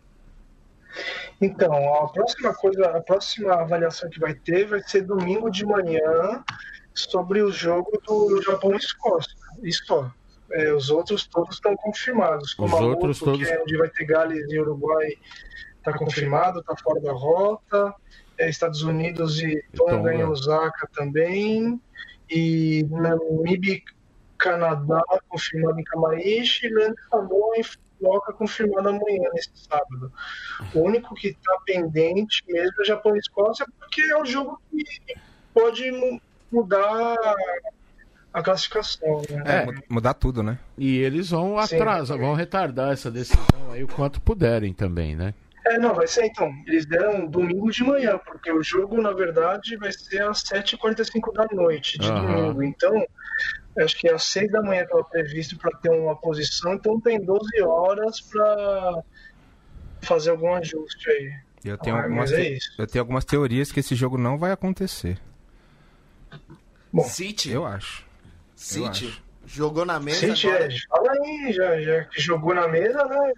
Então, a próxima coisa, a próxima avaliação que vai ter vai ser domingo de manhã sobre o jogo do Japão e Escócia. Isso só. É, os outros todos estão confirmados. Como Os a outros todos- que é onde vai ter Gales e Uruguai, está confirmado, está fora da rota. É, Estados Unidos e Tonga e Tonga. Osaka também. E Namíbia Canadá confirmado em Camaishi. Leandro Samoa e Fukuoka confirmado amanhã, nesse sábado. O único que está pendente mesmo é Japão e Escócia, porque é o jogo que pode mu- mudar a classificação. Né? É, mu- mudar tudo, né? E eles vão atrasar, vão retardar essa decisão aí o quanto puderem também, né? É, não, vai ser então. Eles deram domingo de manhã, porque o jogo, na verdade, vai ser às 7h45 da noite de Aham. domingo. Então, acho que às 6 da manhã estava previsto para ter uma posição, então tem 12 horas para fazer algum ajuste aí. Eu tenho, Ah, algumas mas é eu tenho algumas teorias que esse jogo não vai acontecer. Bom, City, Eu acho. City, acho. jogou na mesa City, agora. é, fala aí, já, já que jogou na mesa, né?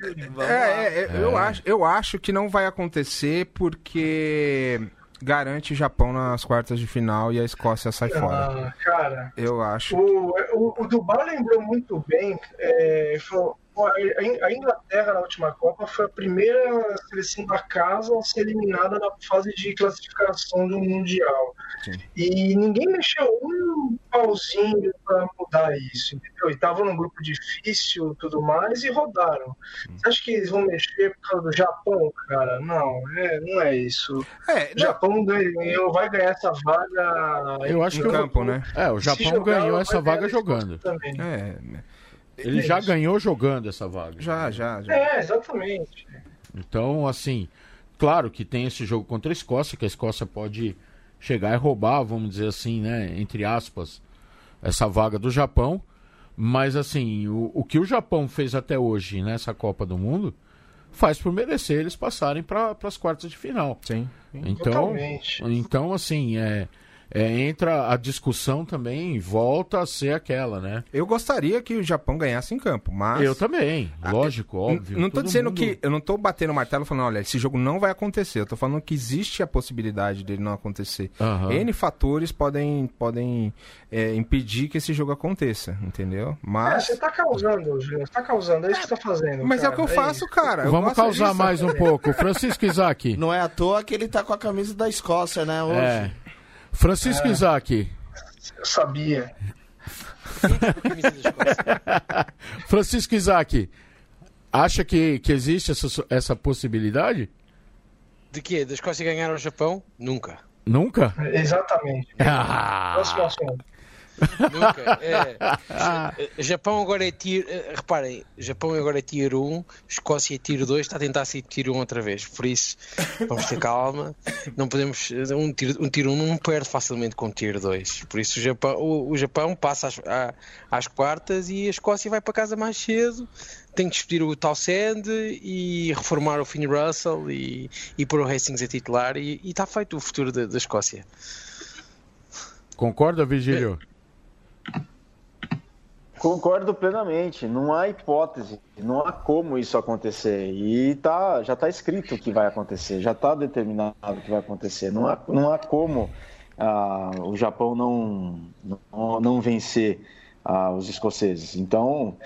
É, é, é, Eu, acho, eu acho que não vai acontecer porque garante o Japão nas quartas de final e a Escócia sai fora. Ah, cara, Eu acho. O, o, o Dubá lembrou muito bem. É, falou, a, Inglaterra na última Copa foi a primeira seleção da casa a ser eliminada na fase de classificação do Mundial. Sim. E ninguém mexeu um pauzinho para mudar isso, entendeu? E estavam num grupo difícil tudo mais e rodaram. Você acha que eles vão mexer por causa do Japão, cara? Não, é, não é isso. É, O Japão ganhou, vai ganhar essa vaga Eu acho que o- campo, né? É, o Japão jogar, ganhou essa vaga jogando. Também. É, Ele É já isso. ganhou jogando essa vaga. já, já, já. É, exatamente. Então, assim, claro que tem esse jogo contra a Escócia, que a Escócia pode chegar e roubar, vamos dizer assim, né, entre aspas, essa vaga do Japão. Mas, assim, o, o que o Japão fez até hoje nessa Copa do Mundo faz por merecer eles passarem para as quartas de final. Sim. Então, Totalmente. então assim, é, é, entra a discussão também, volta a ser aquela, né? Eu gostaria que o Japão ganhasse em campo, mas. Eu também, lógico, N- óbvio. Não tô todo dizendo mundo- que. Eu não tô batendo o martelo falando, olha, esse jogo não vai acontecer. Eu tô falando que existe a possibilidade dele não acontecer. Aham. N fatores podem, podem é, impedir que esse jogo aconteça, entendeu? É, Mas. você tá causando, Júnior. Você tá causando, é isso que você tá fazendo. Mas é cara, o que eu faço, isso. cara. Eu Vamos causar disso. mais um pouco. Francisco Isaac. Não é à toa que ele tá com a camisa da Escócia, né? Hoje. É. Francisco Isaac. Eu sabia. Francisco Isaac. Acha que, que existe essa, essa possibilidade? De quê? Da Escócia ganhar ao Japão? Nunca. Nunca? Exatamente. Ah, Próximo assunto. Nunca. É. Ja- Japão agora é tier. eh, Reparem, Japão agora é tier 1, Escócia é tier 2, está a tentar ser tier 1 outra vez. Por isso, vamos ter calma. Não podemos. Um tier, um tier 1 não perde facilmente com tier 2. Por isso, o Japão, o, o Japão passa às, à- às quartas e a Escócia vai para casa mais cedo. Tem que despedir o Townsend e reformar o Finn Russell e, e pôr o Hastings a titular. E e está feito o futuro da, da Escócia. concorda, Vigílio? Concordo plenamente. Não há hipótese, não há como isso acontecer. E tá, já está escrito que vai acontecer, já está determinado que vai acontecer. Não há, não há como ah, o Japão não, não, não vencer ah, os escoceses. Então,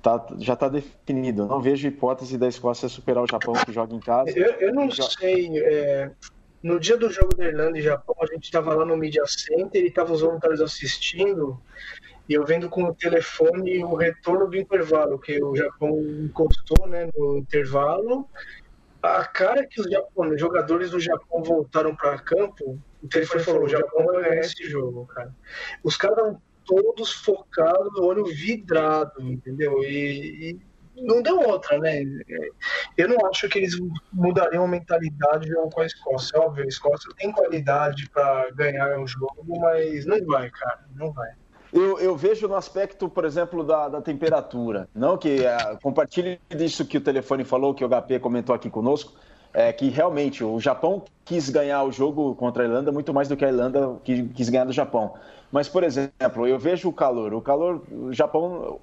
tá, já está definido. Não vejo hipótese da Escócia superar o Japão que joga em casa. Eu, eu não Já- sei. é, no dia do jogo da Irlanda e Japão, a gente estava lá no Media Center e tava os voluntários assistindo. E eu vendo com o telefone o retorno do intervalo, que o Japão encostou né, no intervalo. A cara que os jogadores do Japão voltaram para campo, o telefone falou: o Japão vai ganhar esse jogo, cara. Os caras estavam todos focados, olho vidrado, entendeu? E, e não deu outra, né? Eu não acho que eles mudariam a mentalidade com a Escócia. Óbvio, a Escócia tem qualidade para ganhar o jogo, mas não vai, cara, não vai. Eu, eu vejo no aspecto, por exemplo, da, da temperatura. Não que é, compartilhe disso que o telefone falou, que o HP comentou aqui conosco, é que realmente o Japão quis ganhar o jogo contra a Irlanda muito mais do que a Irlanda quis ganhar do Japão. Mas, por exemplo, eu vejo o calor. O calor, o Japão,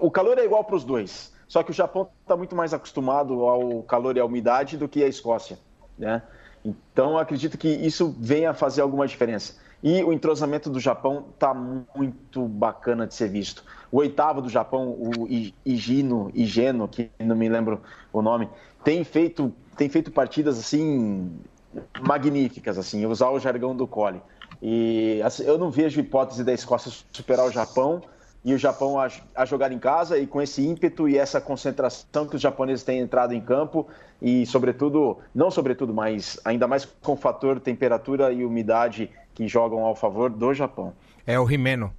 o calor é igual para os dois. Só que o Japão está muito mais acostumado ao calor e à umidade do que a Escócia, né? Então, acredito que isso venha a fazer alguma diferença. E o entrosamento do Japão está muito bacana de ser visto. O oitavo do Japão, o Higino, Higeno, que não me lembro o nome, tem feito, tem feito partidas assim magníficas, assim, usar o jargão do Cole. E assim, eu não vejo hipótese da Escócia superar o Japão e o Japão a, a jogar em casa e com esse ímpeto e essa concentração que os japoneses têm entrado em campo e sobretudo, não sobretudo, mas ainda mais com o fator temperatura e umidade que jogam ao favor do Japão. É o Himeno,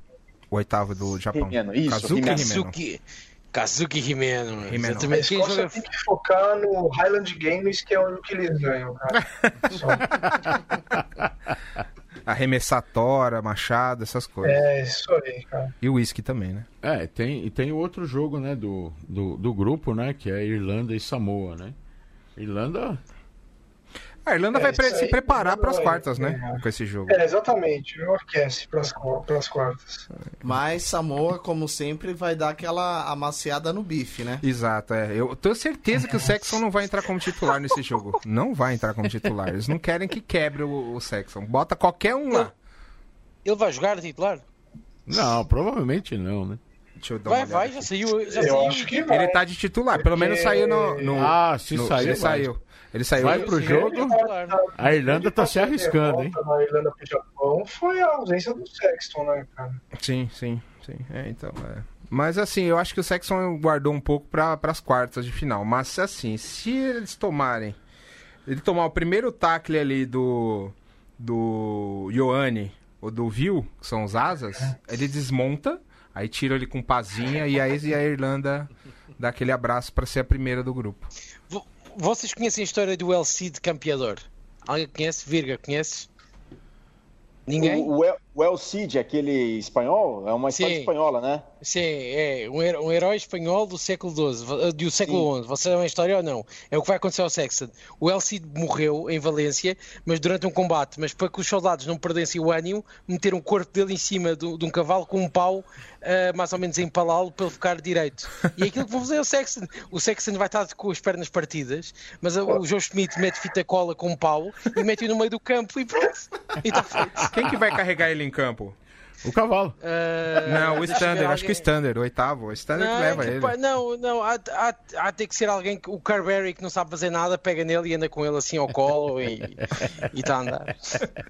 o oitavo do Japão. Himeno, isso, Kazuki Himeno. Himeno. Kazuki, Kazuki Himeno. Himeno. A Exatamente. Quem Escócia joga tem que focar no Highland Games, que é o que eles ganham, cara. Arremessar tora, machado, essas coisas. É isso aí, cara. E o whisky também, né? É, tem, e tem outro jogo, né, do, do, do grupo, né, que é Irlanda e Samoa, né? Irlanda, A Irlanda É, vai pre- se preparar não para as quartas, né? ganhar. Com esse jogo. É, exatamente. Eu aquece para as quartas. Mas Samoa, como sempre, vai dar aquela amaciada no bife, né? Exato, é. Eu tenho certeza que o Sexton não vai entrar como titular nesse jogo. Não vai entrar como titular. Eles não querem que quebre o, o Sexton. Bota qualquer um lá. Ele vai jogar titular? não, provavelmente não, né? Deixa eu dar Vai, uma vai, olhada já saiu. Já Eu saiu. acho que vai. Ele tá de titular. Pelo menos saiu no. no- Ah, se no- saiu, Ele vai. saiu. Ele saiu. Vai pro jogo, titular. a Irlanda tá se arriscando, hein? A Irlanda pro Japão foi a ausência do Sexton, né, cara? Sim, sim, sim. É, então, é. Mas assim, eu acho que o Sexton guardou um pouco para as quartas de final. Mas assim, se eles tomarem. Ele tomar o primeiro tackle ali do. Do Ioane ou do Vil, que são os asas, ele desmonta, aí tira ele com pazinha e aí a Irlanda dá aquele abraço para ser a primeira do grupo. Vo- Vocês conhecem a história do El Cid campeador? Alguém conhece? Virga, conheces? Ninguém? O, o, El- o El Cid, aquele espanhol, é uma história Sim. espanhola, né? Sim, é um, her- um herói espanhol do século XII, do século XI. Você sabe a história ou não? É o que vai acontecer ao Sexton. O El Cid morreu em Valência, mas durante um combate. Mas para que os soldados não perdessem o ânimo, meteram o corpo dele em cima do- de um cavalo com um pau, ah, mais ou menos empalá-lo para ele ficar direito. E é aquilo que vão fazer ao Sexton. O Sexton vai estar com as pernas partidas, mas o Joe Schmidt mete fita cola com um pau e mete-o no meio do campo e pronto. E está feito. Quem que vai carregar ele em campo? O cavalo. Ah, Não, o Standard, acho que o Standard, o oitavo. O Standard que Não, leva é ele. capaz- não, não, há, há, há ter que ser alguém que o Carberry que não sabe fazer nada, pega nele e anda com ele assim ao colo e está a andar.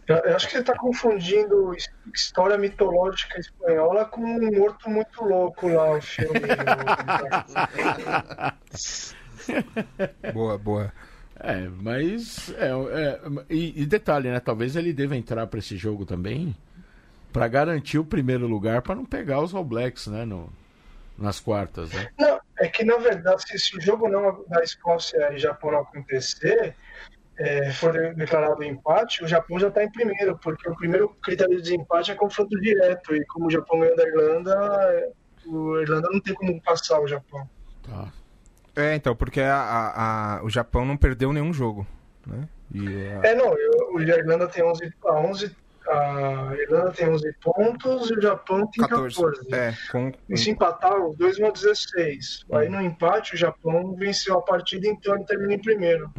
Eu, eu acho que você está confundindo his- história mitológica espanhola com um morto muito louco lá, o filme. Boa, boa. É, mas. É, é, e, e detalhe, né? Talvez ele deva entrar para esse jogo também para garantir o primeiro lugar para não pegar os All Blacks, né? No, nas quartas, né? Não, é que na verdade, se, se o jogo não da Escócia e Japão não acontecer, é, for declarado empate, o Japão já está em primeiro, porque o primeiro critério de desempate é confronto direto, e como o Japão ganhou da Irlanda, o Irlanda não tem como passar o Japão. Tá. É, então, porque a, a- a- o Japão não perdeu nenhum jogo. Né? E a- É, não, eu- o- a Irlanda tem 11, a 11, a Irlanda tem 11 pontos e o Japão tem 14. 14. É, com, E se empatar, os dois vão a 16. Aí no empate, o Japão venceu a partida, então ele termina em primeiro.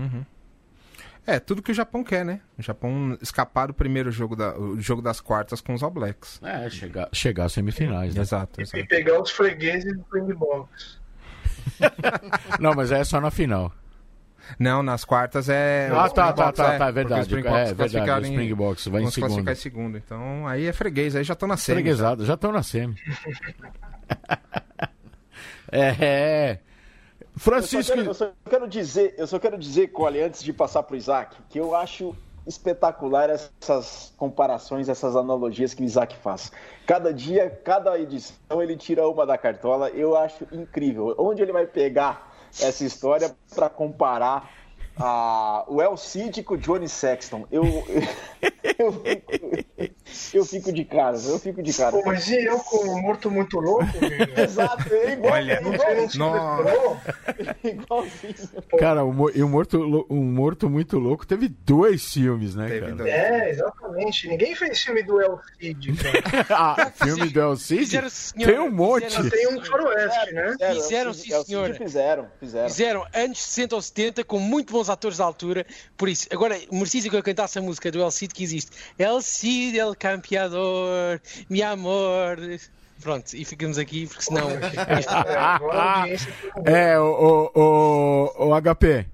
é, tudo que o Japão quer, né? O Japão escapar do primeiro jogo, da, o jogo das quartas com os All Blacks. É, chegar, chegar às semifinais, né? Exato, E exato. pegar os fregueses do Springboks. Não, mas é só na final. Não, nas quartas é. Ah, os tá, tá, tá, tá, é porque os verdade. Springboks É verdade, os em- Springboks vai em classificar segundo. em segundo. Então, aí é freguês, aí já estão na semi. Freguesado, já estão na semi. é, é. Eu só, Francisco. quero, eu só quero dizer, eu só quero dizer, Cole, antes de passar pro Isaac, que eu acho espetacular essas comparações, essas analogias que o Isaac faz. Cada dia, cada edição, ele tira uma da cartola. Eu acho incrível. Onde ele vai pegar essa história para comparar a, o El Cid com o Johnny Sexton? Eu, eu, fico, eu fico de cara, eu fico de cara. Pô, mas e eu com o morto muito louco? Exato, é igual, Olha, Não igual, preparou? igualzinho. Cara, o, e o morto, um morto muito louco teve dois filmes, né, Teve cara? dois. É, exatamente. Ninguém fez filme do El Cid, cara. ah, filme do El Cid? Fizeram, senhor, Tem um monte. fizeram- tem um faroeste, né? Fizeram, Fizeram, é o sim, é o senhora. Fizeram, fizeram. Fizeram anos 60 ou 70 com muito bons atores da altura. Por isso, agora merecia que eu cantasse a música do El Cid que existe. El Cid, el campeador, mi amor. Pronto, e ficamos aqui porque senão. É. É, o, o, o, o HP.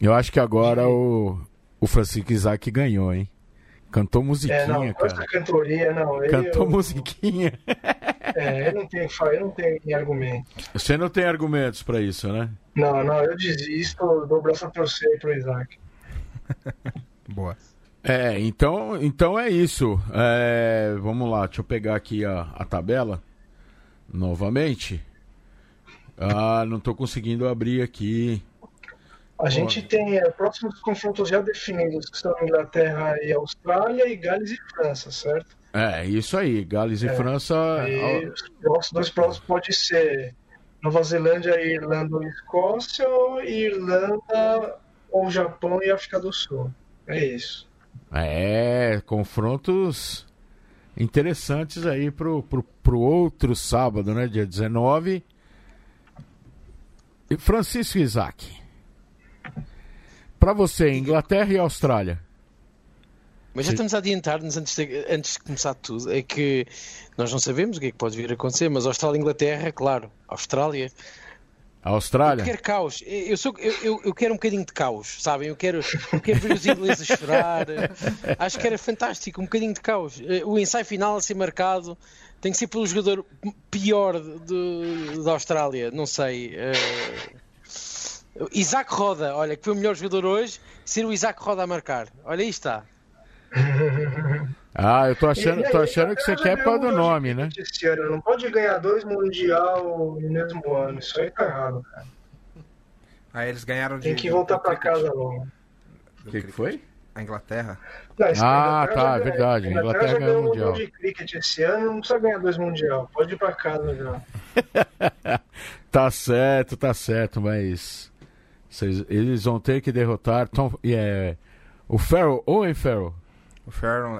Eu acho que agora o, o Francisco Isaac ganhou, hein? Cantou É, musiquinha, não, com essa cara. cantoria, não. Cantou eu, musiquinha. é, eu não tenho, eu não tenho argumento. Você não tem argumentos pra isso, né? Não, não, eu desisto, eu dou o braço a torcer pro Isaac. Boa. É, então, então é isso. É, vamos lá, deixa eu pegar aqui a, a tabela novamente. Ah, não tô conseguindo abrir aqui. A gente tem é, próximos confrontos já definidos, que são Inglaterra e Austrália, e Gales e França, certo? É, isso aí, Gales e É, França. E os próximos, dois próximos pode ser Nova Zelândia, Irlanda ou Escócia, ou Irlanda ou Japão e África do Sul. É isso. É, confrontos interessantes aí pro, pro, pro outro sábado, né? Dia 19. E Francisco Isaac. Pra você, Inglaterra e Austrália. Mas já estamos a adiantar-nos antes antes de começar tudo. É que nós não sabemos o que é que pode vir a acontecer, mas Austrália e Inglaterra, claro. Austrália. Eu Austrália? quero caos. Eu, sou, eu, eu, eu quero um bocadinho de caos, sabem? Eu quero, eu quero ver os ingleses a chorar. Acho que era fantástico, um bocadinho de caos. Eh, O ensaio final a ser marcado tem que ser pelo jogador pior de- da Austrália. Não sei. eh, Isaac Roda, olha, que foi o melhor jogador hoje, ser o Isaac Roda a marcar. Olha aí está. Ah, eu tô achando, E- tô e- achando que você quer por causa do nome, né? Ano. Não pode ganhar dois Mundial no mesmo ano. Isso aí tá errado, cara. Aí eles ganharam de. Tem que voltar cricket. casa logo. O que, que foi? A Inglaterra. Não, Ah, Inglaterra tá, já é verdade, A Inglaterra Inglaterra já ganhou ganhou o Mundial Mundial. de Cricket esse ano, não precisa ganhar dois Mundial. Pode ir pra casa já. Tá certo, tá certo, mas eles vão ter que derrotar Tom, é, o Farrell, Owen Farrell. O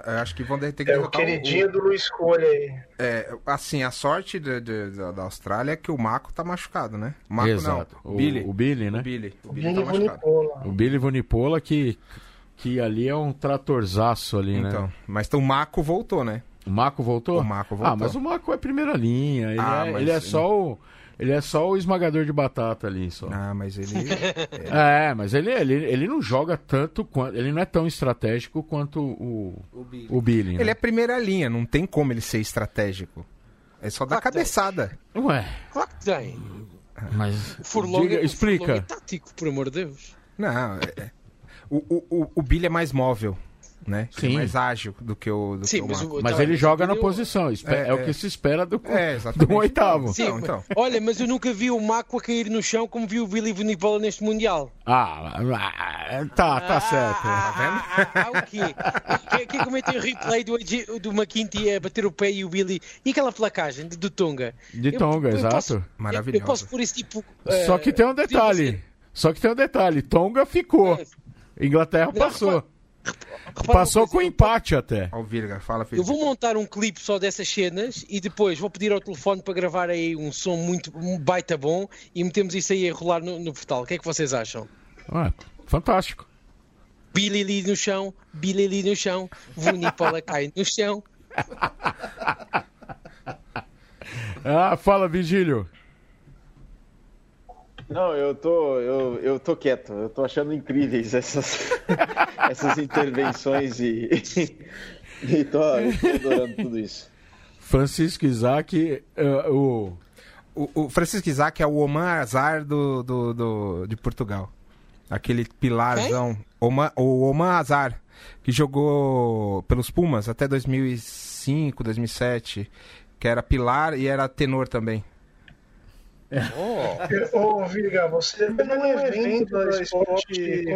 eu acho que vão ter que É o derrotar queridinho do Luiz Colha aí. É, assim, a sorte de- de- da, da Austrália é que o Mako tá machucado, né? O Mako Exato. não. O, O Billy. o Billy, né? O Billy. O O Billy Billy tá machucado. Vunipola. O Billy Vunipola que, que ali é um tratorzaço ali, Então, né? mas então o Mako voltou, né? O Marco voltou? O Marco voltou. Ah, mas o Marco é primeira linha. Ele, Ah, é, mas ele é só o. Ele é só o esmagador de batata ali, só. Ah, mas ele. É, mas ele, ele, ele não joga tanto quanto. Ele não é tão estratégico quanto o, O Billy. o Billy. Né? ele é primeira linha, não tem como ele ser estratégico. É só dar Claro que tem. cabeçada. Ué, Claro que tem. mas. O Furlong, diga, é- o explica. Furlong é tático, por amor de Deus. Não, é- é- o, o, o, o Billy é mais móvel, né? Sim. É mais ágil do que o, do Sim, que o mas o- Mas tá, ele joga na eu- posição. É, É, o que é. se espera do, É, do oitavo. Sim, Não, mas- então. olha, mas eu nunca vi o Mako a cair no chão como vi o Billy Vunipola neste Mundial. Ah, ah, tá, tá certo. Ah, ah, ah, ah, o quê? Quem, quem comenta o replay do, do McKinty a bater o pé e o Billy? E aquela placagem de- do Tonga? De Eu- Tonga, eu exato. posso- Maravilhoso. Eu posso pôr esse tipo. Só eh, que tem um detalhe. Só que tem um detalhe. Tonga ficou. Inglaterra Não, passou. Passou com coisa, empate até. Ó, o Virga, fala, Eu vou montar um clipe só dessas cenas e depois vou pedir ao telefone para gravar aí um som muito um baita bom e metemos isso aí a rolar no, no portal. O que é que vocês acham? Ah, fantástico. Billy ali no chão, Billy ali no chão, Vunipola cai no chão. Ah, fala, Vigílio. Não, eu tô, eu, eu tô quieto. Eu tô achando incríveis essas, essas intervenções e, e tô, tô adorando tudo isso. Francisco Isaac, eh, o. O, o Francisco Isaac é o Oman Azar do, do, do- de Portugal. Aquele pilarzão. Oman, o Oman Azar, que jogou pelos Pumas até 2005, 2007. Que era pilar e era tenor também. Ô, Viga, você foi num evento da Sport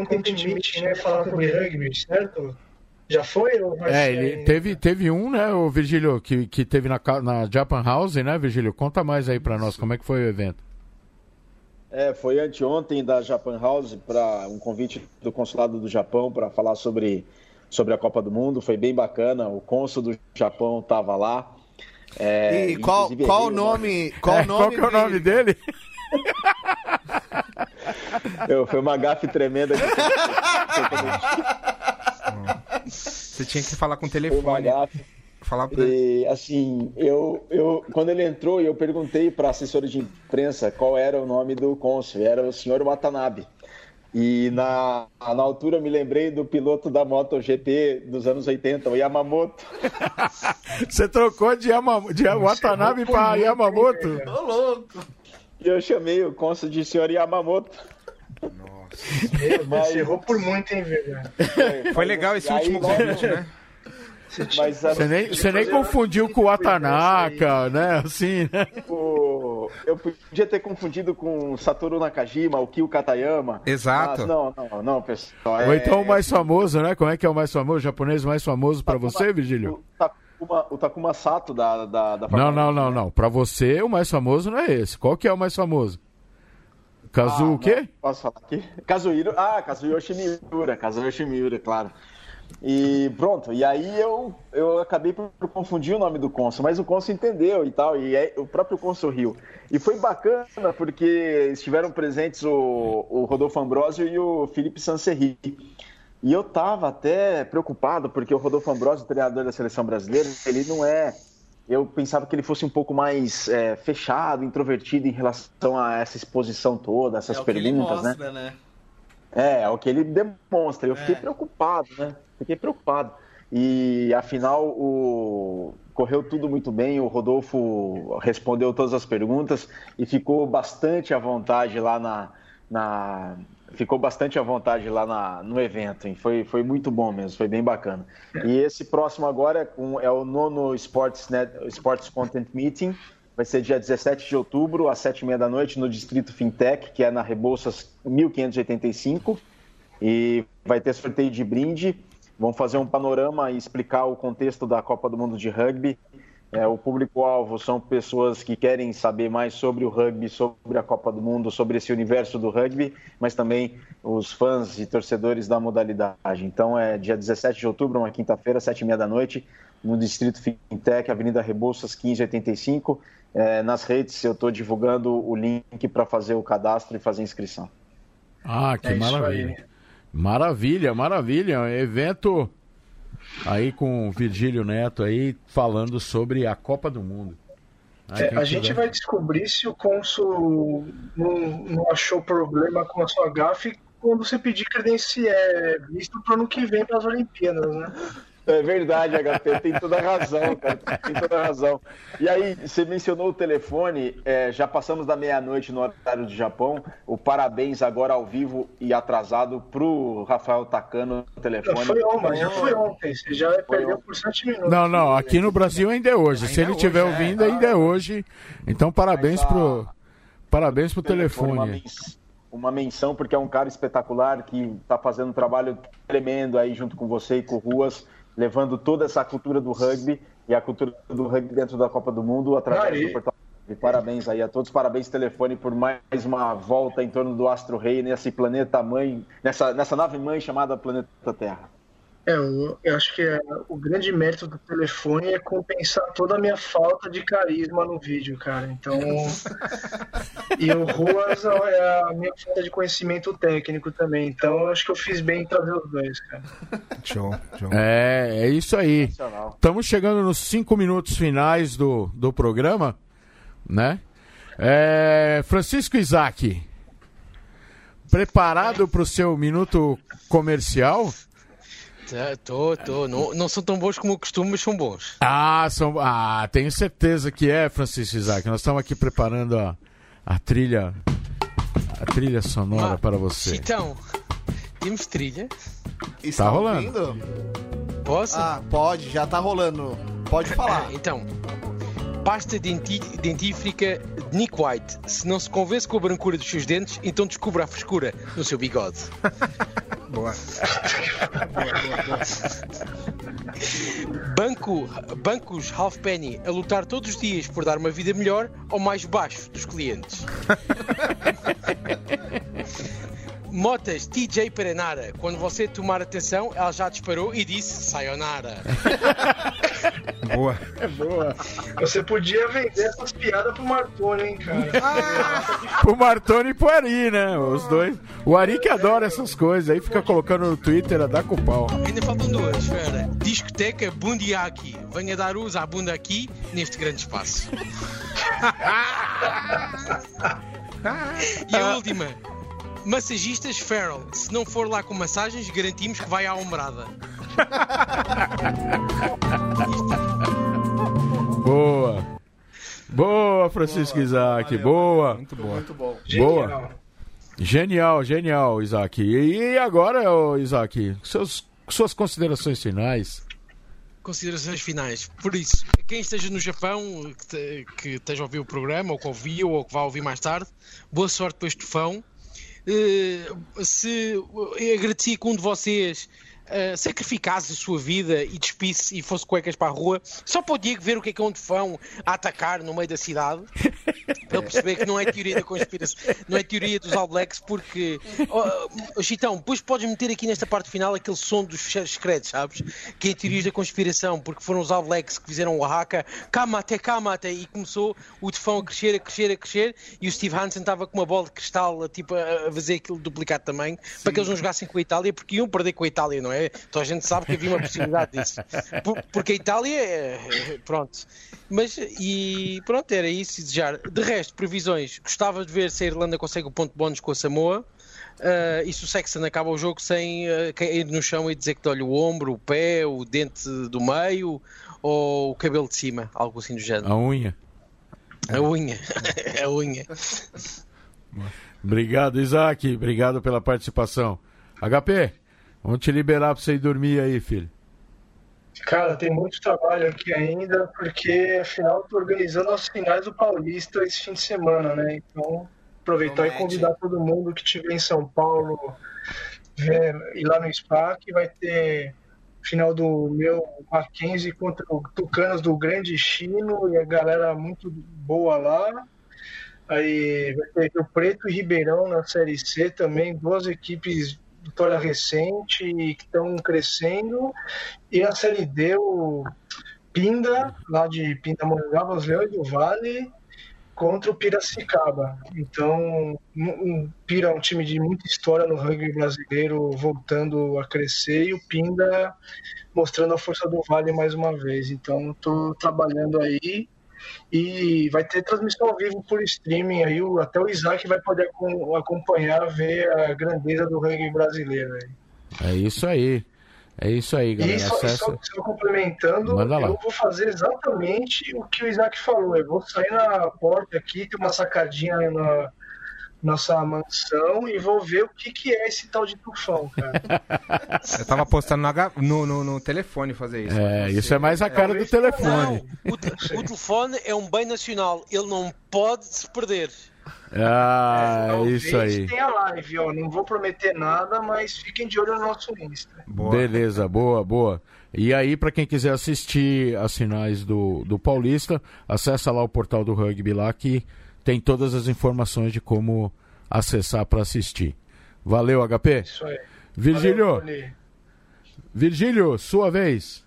Content Meeting, né? Falar sobre rugby, certo? Já foi? Ou É, ele teve, teve um, né, o Virgílio, que, que teve na, na Japan House, né, Virgílio? Conta mais aí pra nós como é que foi o evento. É, foi anteontem da Japan House para um convite do consulado do Japão para falar sobre, sobre a Copa do Mundo. Foi bem bacana. O cônsul do Japão estava lá. É, E qual, qual o ele- nome? Qual É, o nome? qual que é o nome dele? Eu, foi uma gafe tremenda. Que Você tinha que falar com o telefone. Falar pra ele. E, assim, eu, eu, quando ele entrou, eu perguntei para a assessora de imprensa qual era o nome do cônsul. Era o senhor Watanabe. E na, na altura me lembrei do piloto da MotoGP dos anos 80, o Yamamoto. Você trocou de, Yama, de Watanabe hein, Yamamoto? velho? Ô, louco! E eu chamei o cônsul de senhor Yamamoto. Mas- Você errou por muito, hein, Viga? Foi legal esse E aí, último logo- convite, né? Mas Você nem, você nem confundiu com o Watanaka, né? Assim, né? o- eu podia ter confundido com o Satoru Nakajima, o Kyo Katayama. Exato. Mas não, não, não, pessoal. Ou é- então o mais famoso, né? Como é que é o mais famoso? O japonês mais famoso pra você, Virgílio? O Takuma, o Takuma Sato da, da, da Não, não, não, não. Pra você, o mais famoso não é esse. Qual que é o mais famoso? Kazu o quê? Não, posso falar aqui? Kazuhiro. Ah, Kazuyoshi Miura. Kazuyoshi Miura, claro. E pronto, e aí eu, eu acabei por, confundir o nome do cônsul, mas o cônsul entendeu e tal, e aí o próprio cônsul riu. E foi bacana porque estiveram presentes o, o Rodolfo Ambrosio e o Felipe Sancerri. E eu tava até preocupado, porque o Rodolfo Ambrosio, treinador da seleção brasileira, ele não é. Eu pensava que ele fosse um pouco mais é, fechado, introvertido em relação a essa exposição toda, essas é perguntas, né? mostra, né? É, é o que ele demonstra. Eu fiquei É. preocupado, né? Fiquei preocupado. E afinal, o... correu tudo muito bem. O Rodolfo respondeu todas as perguntas e ficou bastante à vontade lá na. na... Ficou bastante à vontade lá na... no evento. hein? Foi, foi muito bom mesmo, foi bem bacana. E esse próximo agora é, é o nono Sports, Net... Sports Content Meeting. Vai ser dia 17 de outubro, às 7h30 da noite, no Distrito Fintech, que é na Rebouças 1585. E vai ter sorteio de brinde. Vamos fazer um panorama e explicar o contexto da Copa do Mundo de Rugby. É, o público-alvo são pessoas que querem saber mais sobre o rugby, sobre a Copa do Mundo, sobre esse universo do rugby, mas também os fãs e torcedores da modalidade. Então é dia 17 de outubro, uma quinta-feira, sete e meia da noite, no Distrito Fintech, Avenida Rebouças, 1585. É, nas redes eu estou divulgando o link para fazer o cadastro e fazer a inscrição. Ah, que É maravilha. Maravilha, maravilha. Evento aí com o Virgílio Neto aí falando sobre a Copa do Mundo. Aí É, a gente quiser- vai descobrir se o cônsul não, não achou problema com a sua gafe quando você pedir credencial é, visto para o ano que vem para as Olimpíadas, né? É verdade, HP, tem toda a razão, cara, tem toda a razão. E aí, você mencionou o telefone, é, já passamos da meia-noite no horário do Japão. O parabéns agora ao vivo e atrasado pro Rafael Takano no telefone. Não, foi ontem, já foi ontem. Você já perdeu ontem. por 7 minutos. Não, não, aqui no Brasil ainda é hoje. Se Ainda ele é estiver é. ouvindo, ainda é hoje. Então parabéns a- pro parabéns pro telefone. uma menção, porque é um cara espetacular que está fazendo um trabalho tremendo aí junto com você e com o Ruas, levando toda essa cultura do rugby e a cultura do rugby dentro da Copa do Mundo através Aí. do portal. E parabéns aí a todos, parabéns telefone por mais uma volta em torno do Astro Rei nesse planeta mãe, nessa, nessa nave mãe chamada Planeta Terra. É, eu, eu acho que é, o grande mérito do telefone é compensar toda a minha falta de carisma no vídeo, cara. Então. e o Ruas é a minha falta de conhecimento técnico também. Então eu acho que eu fiz bem em trazer os dois, cara. Show, show. É, é isso aí. Estamos chegando nos cinco minutos finais do, do programa, né? É, Francisco Isaac, preparado para o seu minuto comercial? Estou, estou. Não, não são tão bons como eu costumo, mas são bons. Ah, são, ah, tenho certeza que é, Francisco Isaac. Nós estamos aqui preparando a, a trilha, a trilha sonora Ah, para você. Então, temos trilha. Está Tá rolando. ouvindo? Posso? Ah, pode, já tá rolando. Pode falar. Ah, então, pasta denti- dentífrica de Nick White. Se não se convence com a brancura dos seus dentes, então descubra a frescura no seu bigode. Boa. Banco, bancos Halfpenny a lutar todos os dias por dar uma vida melhor ao mais baixo dos clientes. Motas TJ Perenara. Quando você tomar atenção, ela já disparou e disse Sayonara. Boa. Você podia vender essas piadas pro Martoni, hein, cara? O Martoni e pro Ari, né? Os dois. O Ari que adora essas coisas, aí fica colocando no Twitter a dar com pau. Ainda faltam duas, espera. Discoteca Bundiaki. Venha dar uso à bunda aqui, neste grande espaço. e a última. Massagistas Feral. Se não for lá com massagens, garantimos que vai à umbrada. Boa. Boa, Francisco Isaac. Boa. Muito boa. Muito bom. Boa. Genial, genial, Isaac. E agora, ô, Isaac, seus, suas considerações finais. Considerações finais. Por isso, quem esteja no Japão, que, te- que esteja a ouvir o programa, ou que ouviu, ou que vá ouvir mais tarde, boa sorte para este tufão. Eh, se eu agradecia que um de vocês eh, sacrificasse a sua vida e despisse e fosse cuecas para a rua, só para o Diego ver o que é que é um tufão a atacar no meio da cidade, para ele perceber que não é teoria da conspiração, não é teoria dos All Blacks, porque, oh, Chitão, depois podes meter aqui nesta parte final aquele som dos fecheiros secretos, sabes? Que é teorias da conspiração, porque foram os All Blacks que fizeram o Oaxaca, Kamate, Kamate, e começou o tufão a crescer, a crescer, a crescer, e o Steve Hansen estava com uma bola de cristal, tipo, a a fazer aquilo duplicado também, para que eles não jogassem com a Itália, porque iam perder com a Itália, não é? Então a gente sabe que havia uma possibilidade disso. Por- porque a Itália, é- é- pronto. Mas, e pronto, era isso, desejar. De resto, previsões, gostava de ver se a Irlanda consegue o ponto de bónus com a Samoa. Ah, e se o Sexton acaba o jogo sem ah, cair no chão e dizer que dói o ombro, o pé, o dente do meio ou o cabelo de cima, algo assim do género. A unha. A unha, a unha. Obrigado, Isaac. Obrigado pela participação. HP, vamos te liberar para você ir dormir aí, filho. Cara, tem muito trabalho aqui ainda, porque afinal tô organizando as finais do Paulista esse fim de semana, né? Então, aproveitar e convidar todo mundo que estiver em São Paulo ver, ir lá no SPAC, vai ter final do meu Mackenzie contra o Tucanos do Grande Chino e a galera muito boa lá. Aí vai ter o Preto e Ribeirão na Série C também, duas equipes vitória recente que estão crescendo. E a Série D, o Pinda, lá de Pindamonhangaba, os Leões do Vale, contra o Piracicaba. Então, o Pira é um time de muita história no rugby brasileiro, voltando a crescer, e o Pinda mostrando a força do Vale mais uma vez. Então, estou trabalhando aí e vai ter transmissão ao vivo por streaming aí, até o Isaac vai poder acompanhar, ver a grandeza do rugby brasileiro aí. É isso aí. É isso aí, galera. E só, Acessa... só, só complementando, eu vou fazer exatamente o que o Isaac falou. Eu vou sair na porta aqui, tem uma sacadinha na nossa mansão e vou ver o que, que é esse tal de tufão, cara. eu tava postando no, no, no, telefone fazer isso. É, isso é mais a cara do telefone. Não, o, o telefone é um bem nacional, ele não pode se perder. Ah, é, isso aí. Tem a live, ó. Não vou prometer nada, mas fiquem de olho no nosso Insta. Boa. Beleza, boa, boa. E aí, para quem quiser assistir as finais do, do Paulista, acessa lá o portal do rugby lá que tem todas as informações de como acessar para assistir. Valeu, HP. Isso aí. Virgílio. Valeu, Virgílio, sua vez.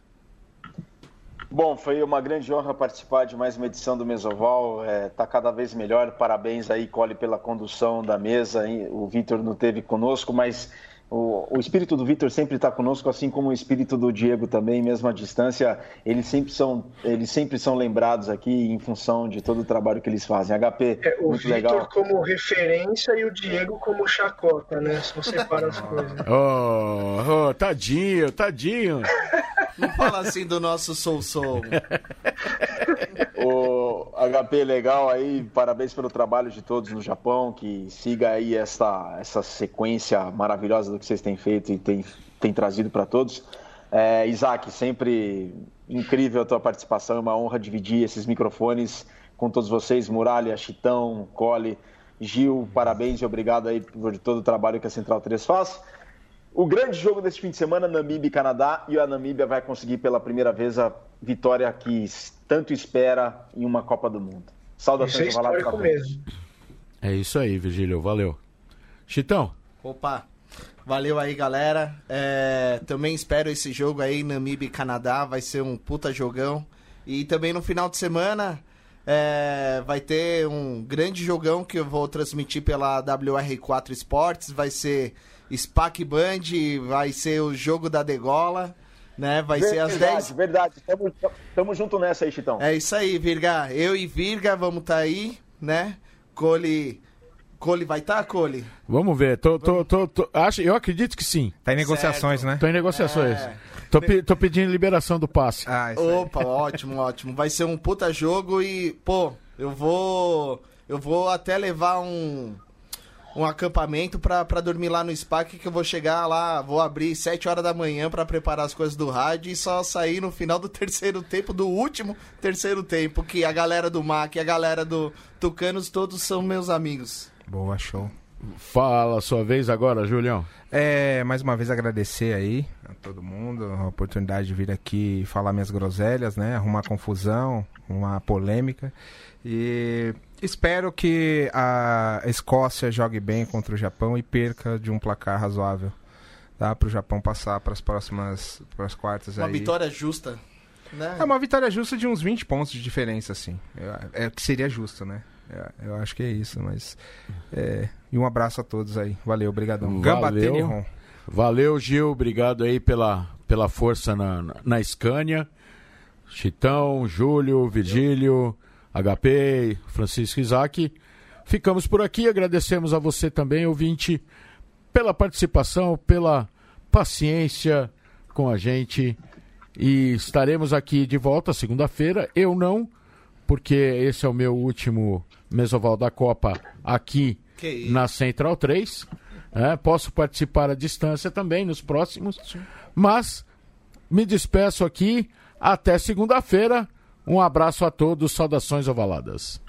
Bom, foi uma grande honra participar de mais uma edição do Mesoval. Está é, tá cada vez melhor. Parabéns aí, Cole, pela condução da mesa. O Vitor não teve conosco, mas o, o espírito do Vitor sempre está conosco, assim como o espírito do Diego também, mesmo à distância. Eles sempre são, eles sempre são lembrados aqui em função de todo o trabalho que eles fazem. HP, é, o muito Vitor legal. como referência e o Diego como chacota, né? Só separa as coisas. Oh, oh, tadinho, tadinho. Não fala assim do nosso Soul Soul. o HP legal aí, parabéns pelo trabalho de todos no Japão, que siga aí essa, essa sequência maravilhosa do que vocês têm feito e tem, tem trazido para todos. É, Isaac, sempre incrível a tua participação, é uma honra dividir esses microfones com todos vocês, Muralha, Chitão, Cole, Gil, parabéns e obrigado aí por todo o trabalho que a Central 3 faz. O grande jogo desse fim de semana, Namíbia e Canadá, e a Namíbia vai conseguir pela primeira vez a vitória que tanto espera em uma Copa do Mundo. Saudações isso é histórico mesmo. É isso aí, Virgílio, valeu. Chitão. Opa, valeu aí, galera. É, também espero esse jogo aí, Namíbia e Canadá, vai ser um puta jogão. E também no final de semana é, vai ter um grande jogão que eu vou transmitir pela WR4 Esportes, vai ser SPAC Band, vai ser o jogo da degola, né? Vai verdade, ser às 10. Verdade, tamo, tamo junto nessa aí, Chitão. É isso aí, Virga. Eu e Virga vamos estar tá aí, né? Cole. Cole vai estar, tá, Cole? Vamos ver. Tô, tô, tô, tô, acho, eu acredito que sim. Tá em negociações, certo. né? Tô em negociações. É... Tô, tô, pedindo liberação do passe. Ah, Opa, ótimo, ótimo. Vai ser um puta jogo e, pô, eu vou. Eu vou até levar um um acampamento pra, dormir lá no SPAC que eu vou chegar lá, vou abrir 7 horas da manhã para preparar as coisas do rádio e só sair no final do terceiro tempo, do último terceiro tempo, que a galera do MAC e a galera do Tucanos todos são meus amigos. Boa, show. Fala sua vez agora, Julião. É, mais uma vez agradecer aí a todo mundo a oportunidade de vir aqui falar minhas groselhas, né? Arrumar confusão, uma polêmica. E espero que a Escócia jogue bem contra o Japão e perca de um placar razoável. Tá? Para o Japão passar para as próximas para as quartas uma aí. vitória justa. Né? É uma vitória justa de uns 20 pontos de diferença, assim. É, é que seria justo, né? É, eu acho que é isso, mas. É, e um abraço a todos aí. Valeu, obrigadão. Valeu. Valeu, Gil. Obrigado aí pela, pela força na, na, na Scania. Chitão, Júlio, Virgílio. HP, Francisco Isaac. Ficamos por aqui, agradecemos a você também, ouvinte, pela participação, pela paciência com a gente. E estaremos aqui de volta segunda-feira. Eu não, porque esse é o meu último mesoval da Copa aqui na Central 3. É, posso participar à distância também nos próximos. Mas me despeço aqui. Até segunda-feira. Um abraço a todos, saudações ovaladas.